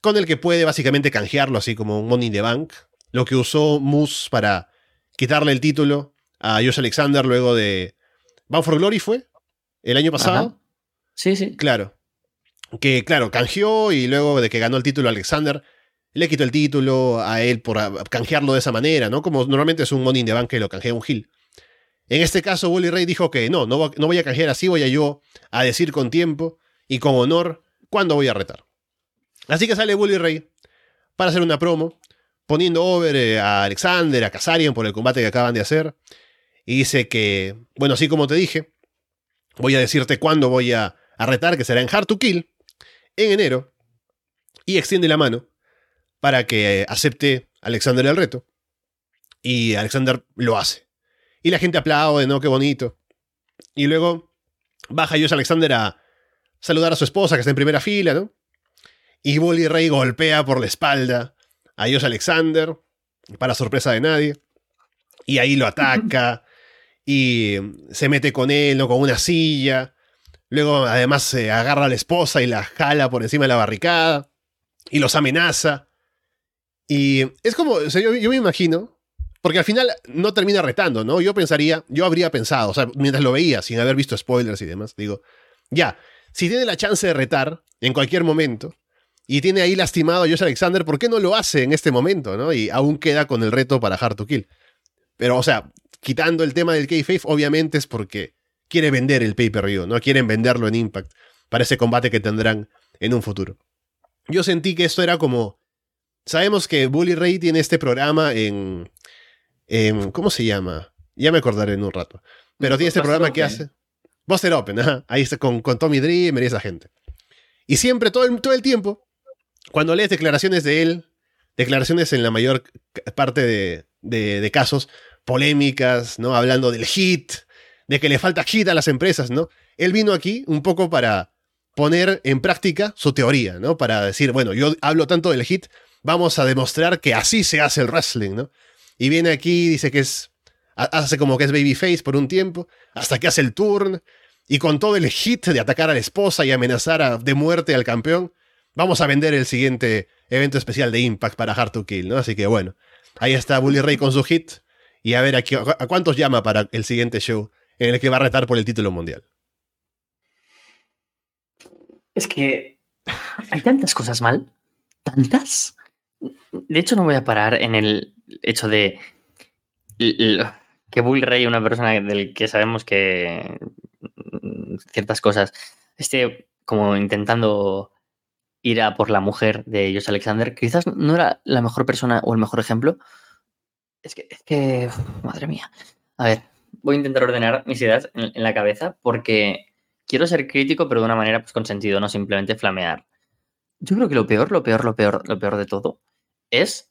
con el que puede básicamente canjearlo así como un Money in the Bank, lo que usó Moose para quitarle el título a Josh Alexander luego de Bound for Glory fue el año pasado. Ajá. Sí, sí. Claro. Que, claro, canjeó y luego de que ganó el título Alexander, le quitó el título a él por canjearlo de esa manera, ¿no? Como normalmente es un Money the Bank que lo canjea un Hill. En este caso, Bully Ray dijo que no, no voy a canjear así, voy a yo a decir con tiempo y con honor cuándo voy a retar. Así que sale Bully Ray para hacer una promo, poniendo over eh, a Alexander, a Kazarian por el combate que acaban de hacer. Y dice que, bueno, así como te dije, voy a decirte cuándo voy a, retar, que será en Hard to Kill, en enero. Y extiende la mano para que eh, acepte Alexander el reto. Y Alexander lo hace. Y la gente aplaude, ¿no? Qué bonito. Y luego baja Josh Alexander a saludar a su esposa, que está en primera fila, ¿no? Y Bully Ray golpea por la espalda a Josh Alexander, para sorpresa de nadie. Y ahí lo ataca. y se mete con él, ¿no? Con una silla. Luego, además, se agarra a la esposa y la jala por encima de la barricada. Y los amenaza. Y es como, yo me imagino, porque al final no termina retando, ¿no? Yo pensaría, yo habría pensado, o sea, mientras lo veía, sin haber visto spoilers y demás, digo, ya, si tiene la chance de retar en cualquier momento, y tiene ahí lastimado a Josh Alexander, ¿por qué no lo hace en este momento, no? Y aún queda con el reto para Hard to Kill. Pero, o sea, quitando el tema del kayfabe, obviamente es porque quiere vender el pay-per-view, ¿no? Quieren venderlo en Impact para ese combate que tendrán en un futuro. Yo sentí que esto era como... Sabemos que Bully Ray tiene este programa en... en- ¿Cómo se llama? Ya me acordaré en un rato. Pero tiene este programa que hace... Buster Open. Ahí está con, con Tommy Dreamer y esa gente. Y siempre, todo el, todo el tiempo, cuando lees declaraciones de él, declaraciones en la mayor parte de, de- de casos, polémicas, ¿no? Hablando del hit, de que le falta hit a las empresas, ¿no? Él vino aquí un poco para poner en práctica su teoría, ¿no? Para decir, bueno, yo hablo tanto del hit, vamos a demostrar que así se hace el wrestling, ¿no? Y viene aquí, dice que es, ha- hace como que es babyface por un tiempo, hasta que hace el turn, y con todo el hit de atacar a la esposa y amenazar de muerte al campeón, vamos a vender el siguiente evento especial de Impact para Hard to Kill, ¿no? Así que bueno, ahí está Bully Ray con su hit, y a ver a, a cuántos llama para el siguiente show en el que va a retar por el título mundial. Es que hay tantas cosas mal, tantas. De hecho, no voy a parar en el hecho de que Bull Rey, una persona del que sabemos que mm, ciertas cosas, esté como intentando ir a por la mujer de Josh Alexander, quizás no era la mejor persona o el mejor ejemplo. Es que, es que, madre mía. A ver, voy a intentar ordenar mis ideas en, la cabeza porque quiero ser crítico, pero de una manera pues, con sentido, no simplemente flamear. Yo creo que lo peor, lo peor, lo peor, lo peor de todo es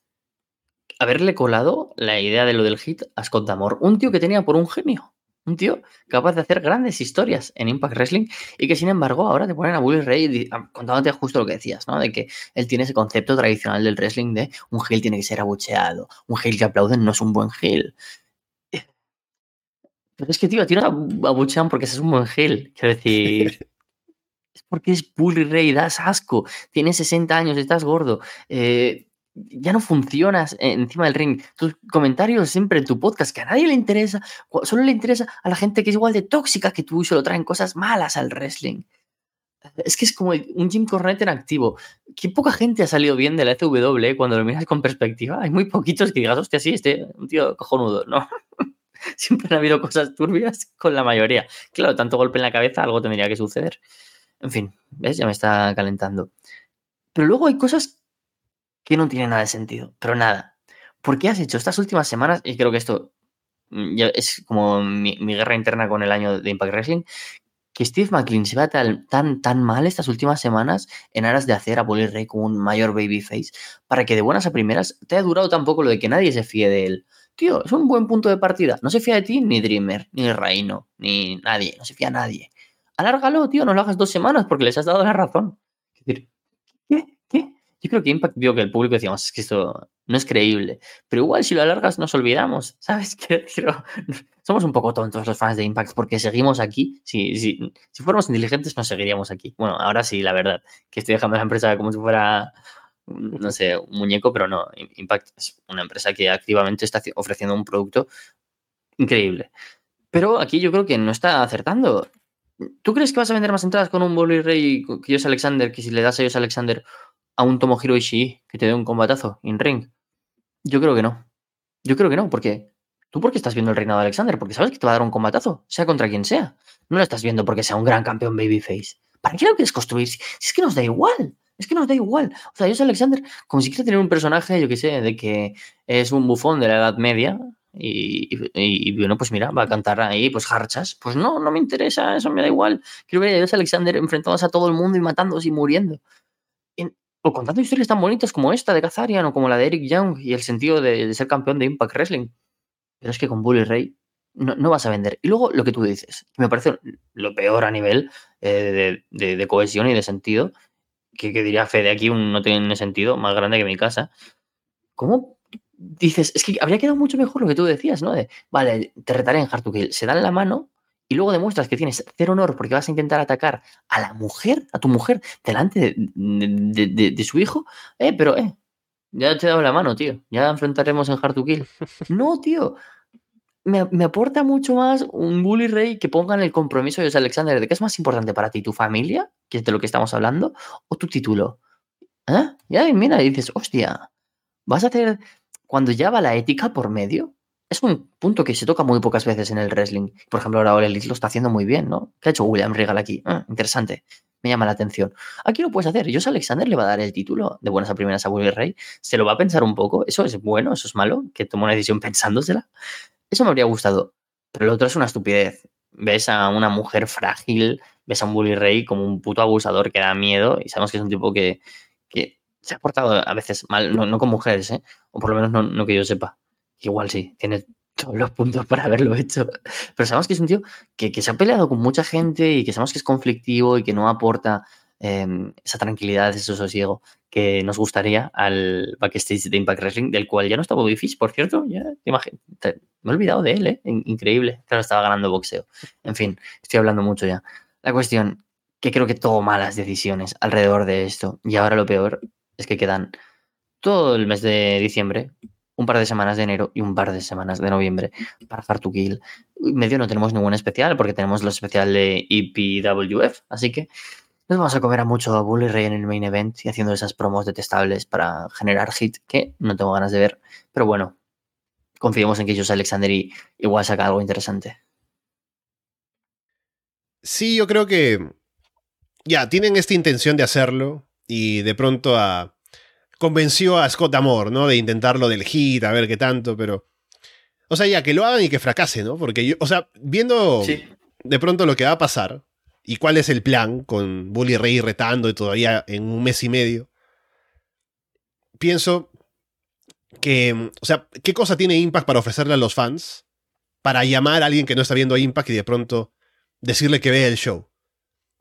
haberle colado la idea de lo del hit a Scott Damore, un tío que tenía por un genio. Un tío capaz de hacer grandes historias en Impact Wrestling y que sin embargo ahora te ponen a Bully Ray contándote justo lo que decías, ¿no? De que él tiene ese concepto tradicional del wrestling de un heel tiene que ser abucheado, un heel que aplauden no es un buen heel. Pero es que, tío, a ti no abuchean porque es un buen heel. Quiero decir, es porque es Bully Ray, das asco, tienes 60 años, estás gordo. Eh, ya no funcionas encima del ring. Tus comentarios siempre en tu podcast, que a nadie le interesa, solo le interesa a la gente que es igual de tóxica que tú y solo traen cosas malas al wrestling. Es que es como un Jim Cornette en activo. Qué poca gente ha salido bien de la FW eh, cuando lo miras con perspectiva. Hay muy poquitos que digas, hostia, sí, este, un tío cojonudo, ¿no? Siempre han habido cosas turbias con la mayoría. Claro, tanto golpe en la cabeza, algo tendría que suceder. En fin, ¿ves? Ya me está calentando. Pero luego hay cosas que no tiene nada de sentido, pero nada. ¿Por qué has hecho estas últimas semanas? Y creo que esto mm, es como mi, guerra interna con el año de Impact Wrestling, que Steve McLean se va tan, tan, tan mal estas últimas semanas en aras de hacer a Bully Ray como un mayor babyface, para que de buenas a primeras te haya durado tampoco lo de que nadie se fíe de él. Tío, es un buen punto de partida. No se fía de ti ni Dreamer, ni Reino, ni nadie. No se fía a nadie. Alárgalo, tío, no lo hagas dos semanas porque les has dado la razón. Es decir, yo creo que Impact vio que el público decíamos, es que esto no es creíble. Pero igual si lo alargas nos olvidamos, ¿sabes? qué? somos un poco tontos los fans de Impact porque seguimos aquí. Si, si, si fuéramos inteligentes no seguiríamos aquí. Bueno, ahora sí, la verdad, que estoy dejando la empresa como si fuera, no sé, un muñeco, pero no. Impact es una empresa que activamente está ofreciendo un producto increíble. Pero aquí yo creo que no está acertando. ¿Tú crees que vas a vender más entradas con un Bully Ray que Alexander que si le das a Josh Alexander a un Tomohiro Ishii que te dé un combatazo in ring? Yo creo que no. Yo creo que no, porque tú porque estás viendo el reinado de Alexander, porque sabes que te va a dar un combatazo, sea contra quien sea. No lo estás viendo porque sea un gran campeón babyface. ¿Para qué lo quieres construir? Si es que nos da igual. Es que nos da igual. O sea, soy Alexander, como si quiere tener un personaje, yo qué sé, de que es un bufón de la Edad Media y, bueno, pues mira, va a cantar ahí, pues harchas. Pues no, no me interesa, eso me da igual. Quiero ver a Dios Alexander enfrentándose a todo el mundo y matándose y muriendo o contando historias tan bonitas como esta de Kazarian o como la de Eric Young y el sentido de, ser campeón de Impact Wrestling. Pero es que con Bully Ray no, vas a vender. Y luego lo que tú dices, que me parece lo peor a nivel eh, de, cohesión y de sentido, que, diría Fede aquí un, no tiene sentido, más grande que mi casa. ¿Cómo dices? Es que habría quedado mucho mejor lo que tú decías, ¿no? De, vale, te retaré en Hard to Kill. Se dan la mano y luego demuestras que tienes cero honor porque vas a intentar atacar a la mujer, a tu mujer, delante de, su hijo, eh, pero eh, ya te he dado la mano, tío. Ya enfrentaremos en Hard to Kill. No, tío. Me, aporta mucho más un Bully Rey que pongan el compromiso de Alexander de qué es más importante para ti, tu familia, que es de lo que estamos hablando, o tu título. ¿Eh? Ya, mira, dices, hostia, vas a hacer. Cuando ya va la ética por medio, es un punto que se toca muy pocas veces en el wrestling. Por ejemplo, ahora Ole Elite lo está haciendo muy bien, ¿no? ¿Qué ha hecho William Regal aquí? Ah, interesante. Me llama la atención. Aquí lo puedes hacer. Jos Alexander le va a dar el título de buenas a primeras a William Rey. Se lo va a pensar un poco. Eso es bueno, eso es malo, que tomó una decisión pensándosela. Eso me habría gustado. Pero lo otro es una estupidez. Ves a una mujer frágil, ves a un Bully como un puto abusador que da miedo y sabemos que es un tipo que, que se ha portado a veces mal, no, con mujeres, ¿eh? o por lo menos no, no que yo sepa Igual sí, tiene todos los puntos para haberlo hecho. Pero sabemos que es un tío que, se ha peleado con mucha gente y que sabemos que es conflictivo y que no aporta em, esa tranquilidad, ese sosiego que nos gustaría al backstage de Impact Wrestling, del cual ya no está Bobby por cierto. Ya me he olvidado de él, ¿eh? Increíble. Claro, estaba ganando boxeo. En fin, estoy hablando mucho ya. La cuestión, que creo que todo malas decisiones alrededor de esto. Y ahora lo peor es que quedan todo el mes de diciembre un par de semanas de enero y un par de semanas de noviembre para Hard. Medio no tenemos ningún especial porque tenemos lo especial de EPWF, así que nos vamos a comer a mucho a Bully Ray en el main event y haciendo esas promos detestables para generar hit que no tengo ganas de ver. Pero bueno, confiemos en que José Alexander igual saca algo interesante. Sí, yo creo que ya tienen esta intención de hacerlo y de pronto a, convenció a Scott Amor, ¿no? De intentarlo del hit, a ver qué tanto, pero... O sea, ya que lo hagan y que fracase, ¿no? Porque yo, o sea, viendo de pronto lo que va a pasar y cuál es el plan con Bully Ray retando y todavía en un mes y medio, pienso que, o sea, ¿qué cosa tiene Impact para ofrecerle a los fans para llamar a alguien que no está viendo Impact y de pronto decirle que vea el show?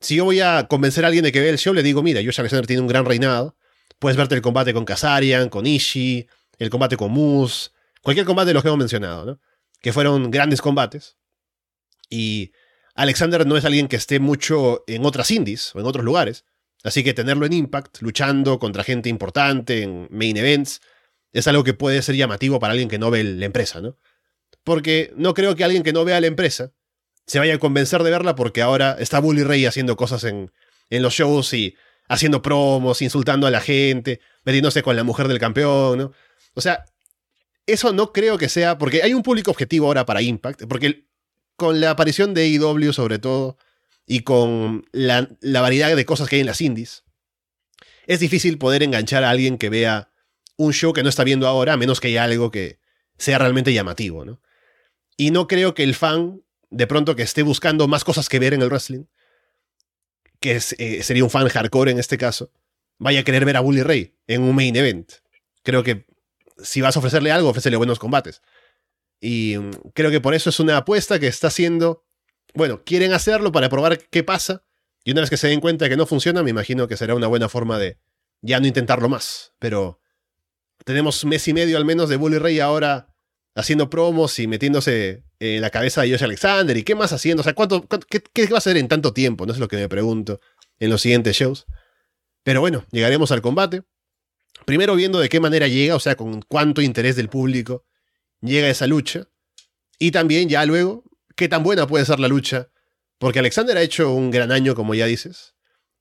Si yo voy a convencer a alguien de que vea el show, le digo, mira, Josh Alexander tiene un gran reinado, puedes verte el combate con Kazarian, con Ishii, el combate con Moose, cualquier combate de los que hemos mencionado, ¿no? Que fueron grandes combates. Y Alexander no es alguien que esté mucho en otras indies o en otros lugares. Así que tenerlo en Impact, luchando contra gente importante en main events, es algo que puede ser llamativo para alguien que no ve la empresa, ¿no? Porque no creo que alguien que no vea la empresa se vaya a convencer de verla porque ahora está Bully Ray haciendo cosas en, en los shows y haciendo promos, insultando a la gente, metiéndose con la mujer del campeón, ¿no? O sea, eso no creo que sea, porque hay un público objetivo ahora para Impact, porque con la aparición de AEW sobre todo, y con la, la variedad de cosas que hay en las indies, es difícil poder enganchar a alguien que vea un show que no está viendo ahora, a menos que haya algo que sea realmente llamativo, ¿no? Y no creo que el fan, de pronto que esté buscando más cosas que ver en el wrestling, que eh, sería un fan hardcore en este caso, vaya a querer ver a Bully Ray en un main event. Creo que si vas a ofrecerle algo, ofrécele buenos combates. Y mm, creo que por eso es una apuesta que está haciendo. Bueno, quieren hacerlo para probar qué pasa. Y una vez que se den cuenta de que no funciona, me imagino que será una buena forma de ya no intentarlo más. Pero tenemos mes y medio al menos de Bully Ray ahora haciendo promos y metiéndose en la cabeza de Josh Alexander. ¿Y qué más haciendo? O sea, ¿cuánto, qué, va a hacer en tanto tiempo? No es lo que me pregunto en los siguientes shows. Pero bueno, llegaremos al combate. Primero viendo de qué manera llega, o sea, con cuánto interés del público llega esa lucha. Y también ya luego, qué tan buena puede ser la lucha. Porque Alexander ha hecho un gran año, como ya dices.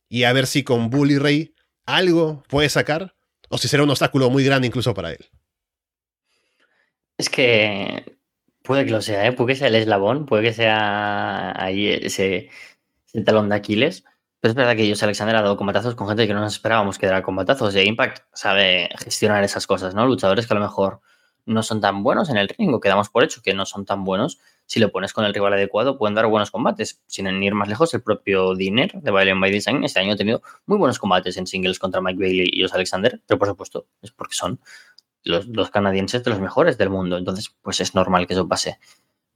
Y a ver si con Bully Ray algo puede sacar. O si será un obstáculo muy grande incluso para él. Es que puede que lo sea, ¿eh? puede que sea el eslabón, puede que sea ahí ese, talón de Aquiles. Pero es verdad que ellos, Alexander, ha dado combatazos con gente que no nos esperábamos que diera combatazos. Y Impact sabe gestionar esas cosas, ¿no? Luchadores que a lo mejor no son tan buenos en el ring, o quedamos por hecho que no son tan buenos. Si lo pones con el rival adecuado, pueden dar buenos combates. Sin ir más lejos, el propio Diner de Violent by Design este año ha tenido muy buenos combates en singles contra Mike Bailey y los Alexander, pero por supuesto es porque son los, canadienses de los mejores del mundo. Entonces, pues es normal que eso pase.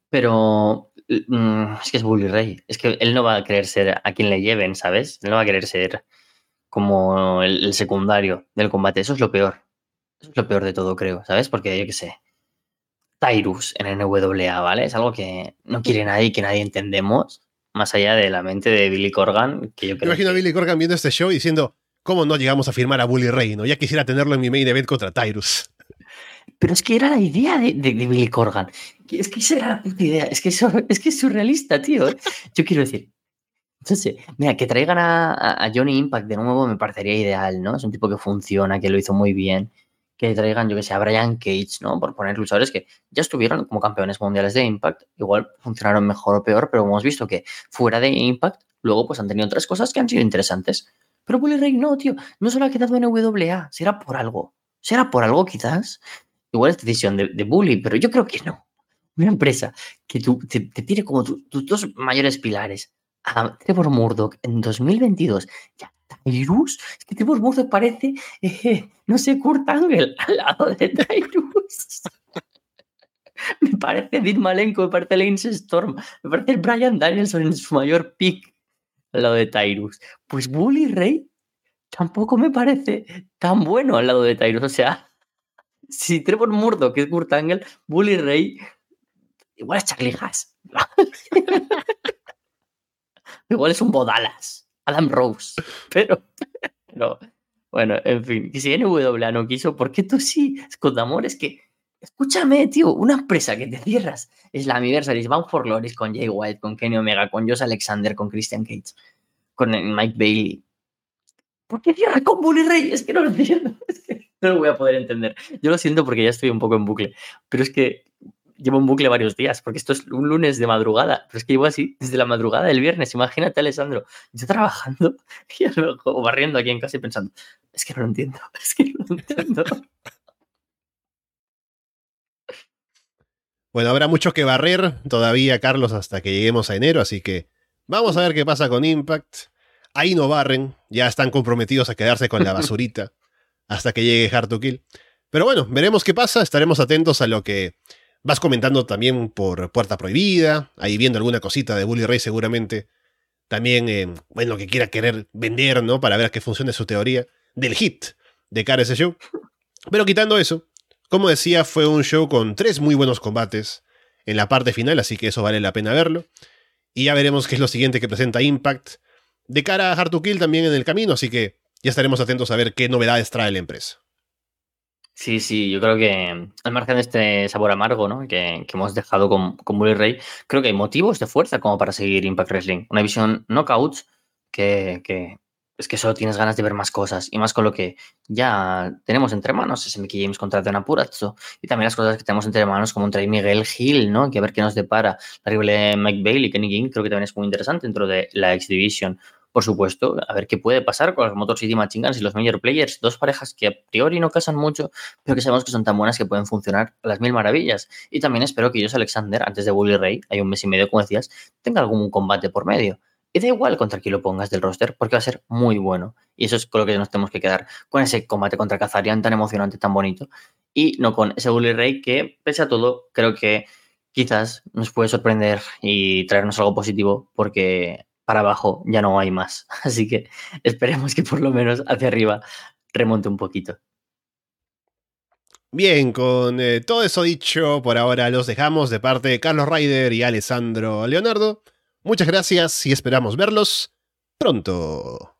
Pero mm, es que es Bully Ray. Es que él no va a querer ser a quien le lleven, ¿sabes? Él no va a querer ser como el, secundario del combate. Eso es lo peor. Eso es lo peor de todo, creo, ¿sabes? Porque yo qué sé. Tyrus en NWA, ¿vale? Es algo que no quiere nadie y que nadie entendemos, más allá de la mente de Billy Corgan. Que yo creo imagino a Billy Corgan viendo este show diciendo, ¿cómo no llegamos a firmar a Bully Ray? ¿no? Ya quisiera tenerlo en mi main event contra Tyrus. Pero es que era la idea de, Billy Corgan. Es que esa era la idea. Es que, es que es surrealista, tío. Yo quiero decir. Entonces, mira, que traigan a, Johnny Impact de nuevo me parecería ideal, ¿no? Es un tipo que funciona, que lo hizo muy bien. Que traigan, yo que sé, a Brian Cage, ¿no? Por poner luchadores que ya estuvieron como campeones mundiales de Impact. Igual funcionaron mejor o peor, pero hemos visto que fuera de Impact, luego pues han tenido otras cosas que han sido interesantes. Pero Bully Ray no, tío. No solo ha quedado en WA. Será por algo. ¿Será por algo quizás? Igual es decisión de, Bully, pero yo creo que no. Una empresa que tú, te, tiene como tus dos mayores pilares a Trevor Murdoch en 2022 ya Tyrus, es que Trevor Murdoch parece, eh, no sé, Kurt Angle al lado de Tyrus. me parece Dean Malenko, me parece Lance Storm, me parece Brian Danielson en su mayor pick al lado de Tyrus. Pues Bully Ray tampoco me parece tan bueno al lado de Tyrus. O sea, si Trevor Murdo, que es Kurt Angle, Bully Ray, igual es Charlie igual es un Bodalas, Adam Rose. Pero, bueno, en fin, si NWA no quiso, ¿por qué tú sí? Es que, escúchame, tío, una empresa que te cierras es la Anniversaries, Bound for Glory con Jay White, con Kenny Omega, con Josh Alexander, con Christian Cage, con Mike Bailey ¿Por qué cierra con Bully? Es que no lo entiendo. Es que no lo voy a poder entender. Yo lo siento porque ya estoy un poco en bucle. Pero es que llevo en bucle varios días, porque esto es un lunes de madrugada, pero es que llevo así desde la madrugada del viernes. Imagínate, Alessandro, yo trabajando y o barriendo aquí en casa y pensando, es que no lo entiendo, es que no lo entiendo. Bueno, habrá mucho que barrer todavía, Carlos, hasta que lleguemos a enero, así que vamos a ver qué pasa con Impact. Ahí no barren, ya están comprometidos a quedarse con la basurita hasta que llegue Hard to Kill. Pero bueno, veremos qué pasa, estaremos atentos a lo que vas comentando también por Puerta Prohibida, ahí viendo alguna cosita de Bully Ray seguramente. También, eh, bueno, lo que quiera querer vender, ¿no? Para ver qué funcione su teoría del hit de cara a ese show. Pero quitando eso, como decía, fue un show con tres muy buenos combates en la parte final, así que eso vale la pena verlo. Y ya veremos qué es lo siguiente que presenta Impact de cara a Hard to Kill también en el camino, así que ya estaremos atentos a ver qué novedades trae la empresa. Sí, sí, yo creo que al margen de este sabor amargo ¿no? que, hemos dejado con, con Bully Ray, creo que hay motivos de fuerza como para seguir Impact Wrestling. Una visión knockouts que, que es que solo tienes ganas de ver más cosas y más con lo que ya tenemos entre manos, ese Mickey James contra Don Apurazzo y también las cosas que tenemos entre manos como entre Miguel Gil, ¿no? Que a ver qué nos depara la rival Mike Bailey, Kenny King, creo que también es muy interesante dentro de la X Division por supuesto, a ver qué puede pasar con los Motor City Machine Guns y los Major Players, dos parejas que a priori no casan mucho, pero que sabemos que son tan buenas que pueden funcionar a las mil maravillas. Y también espero que ellos, Alexander, antes de Bully Ray, hay un mes y medio, como decías, tenga algún combate por medio. Y da igual contra quién lo pongas del roster, porque va a ser muy bueno. Y eso es con lo que nos tenemos que quedar, con ese combate contra Kazarian tan emocionante, tan bonito. Y no con ese Bully Ray que, pese a todo, creo que quizás nos puede sorprender y traernos algo positivo, porque para abajo ya no hay más. Así que esperemos que por lo menos hacia arriba remonte un poquito. Bien, con eh, todo eso dicho, por ahora los dejamos de parte de Carlos Ryder y Alessandro Leonardo. Muchas gracias y esperamos verlos pronto.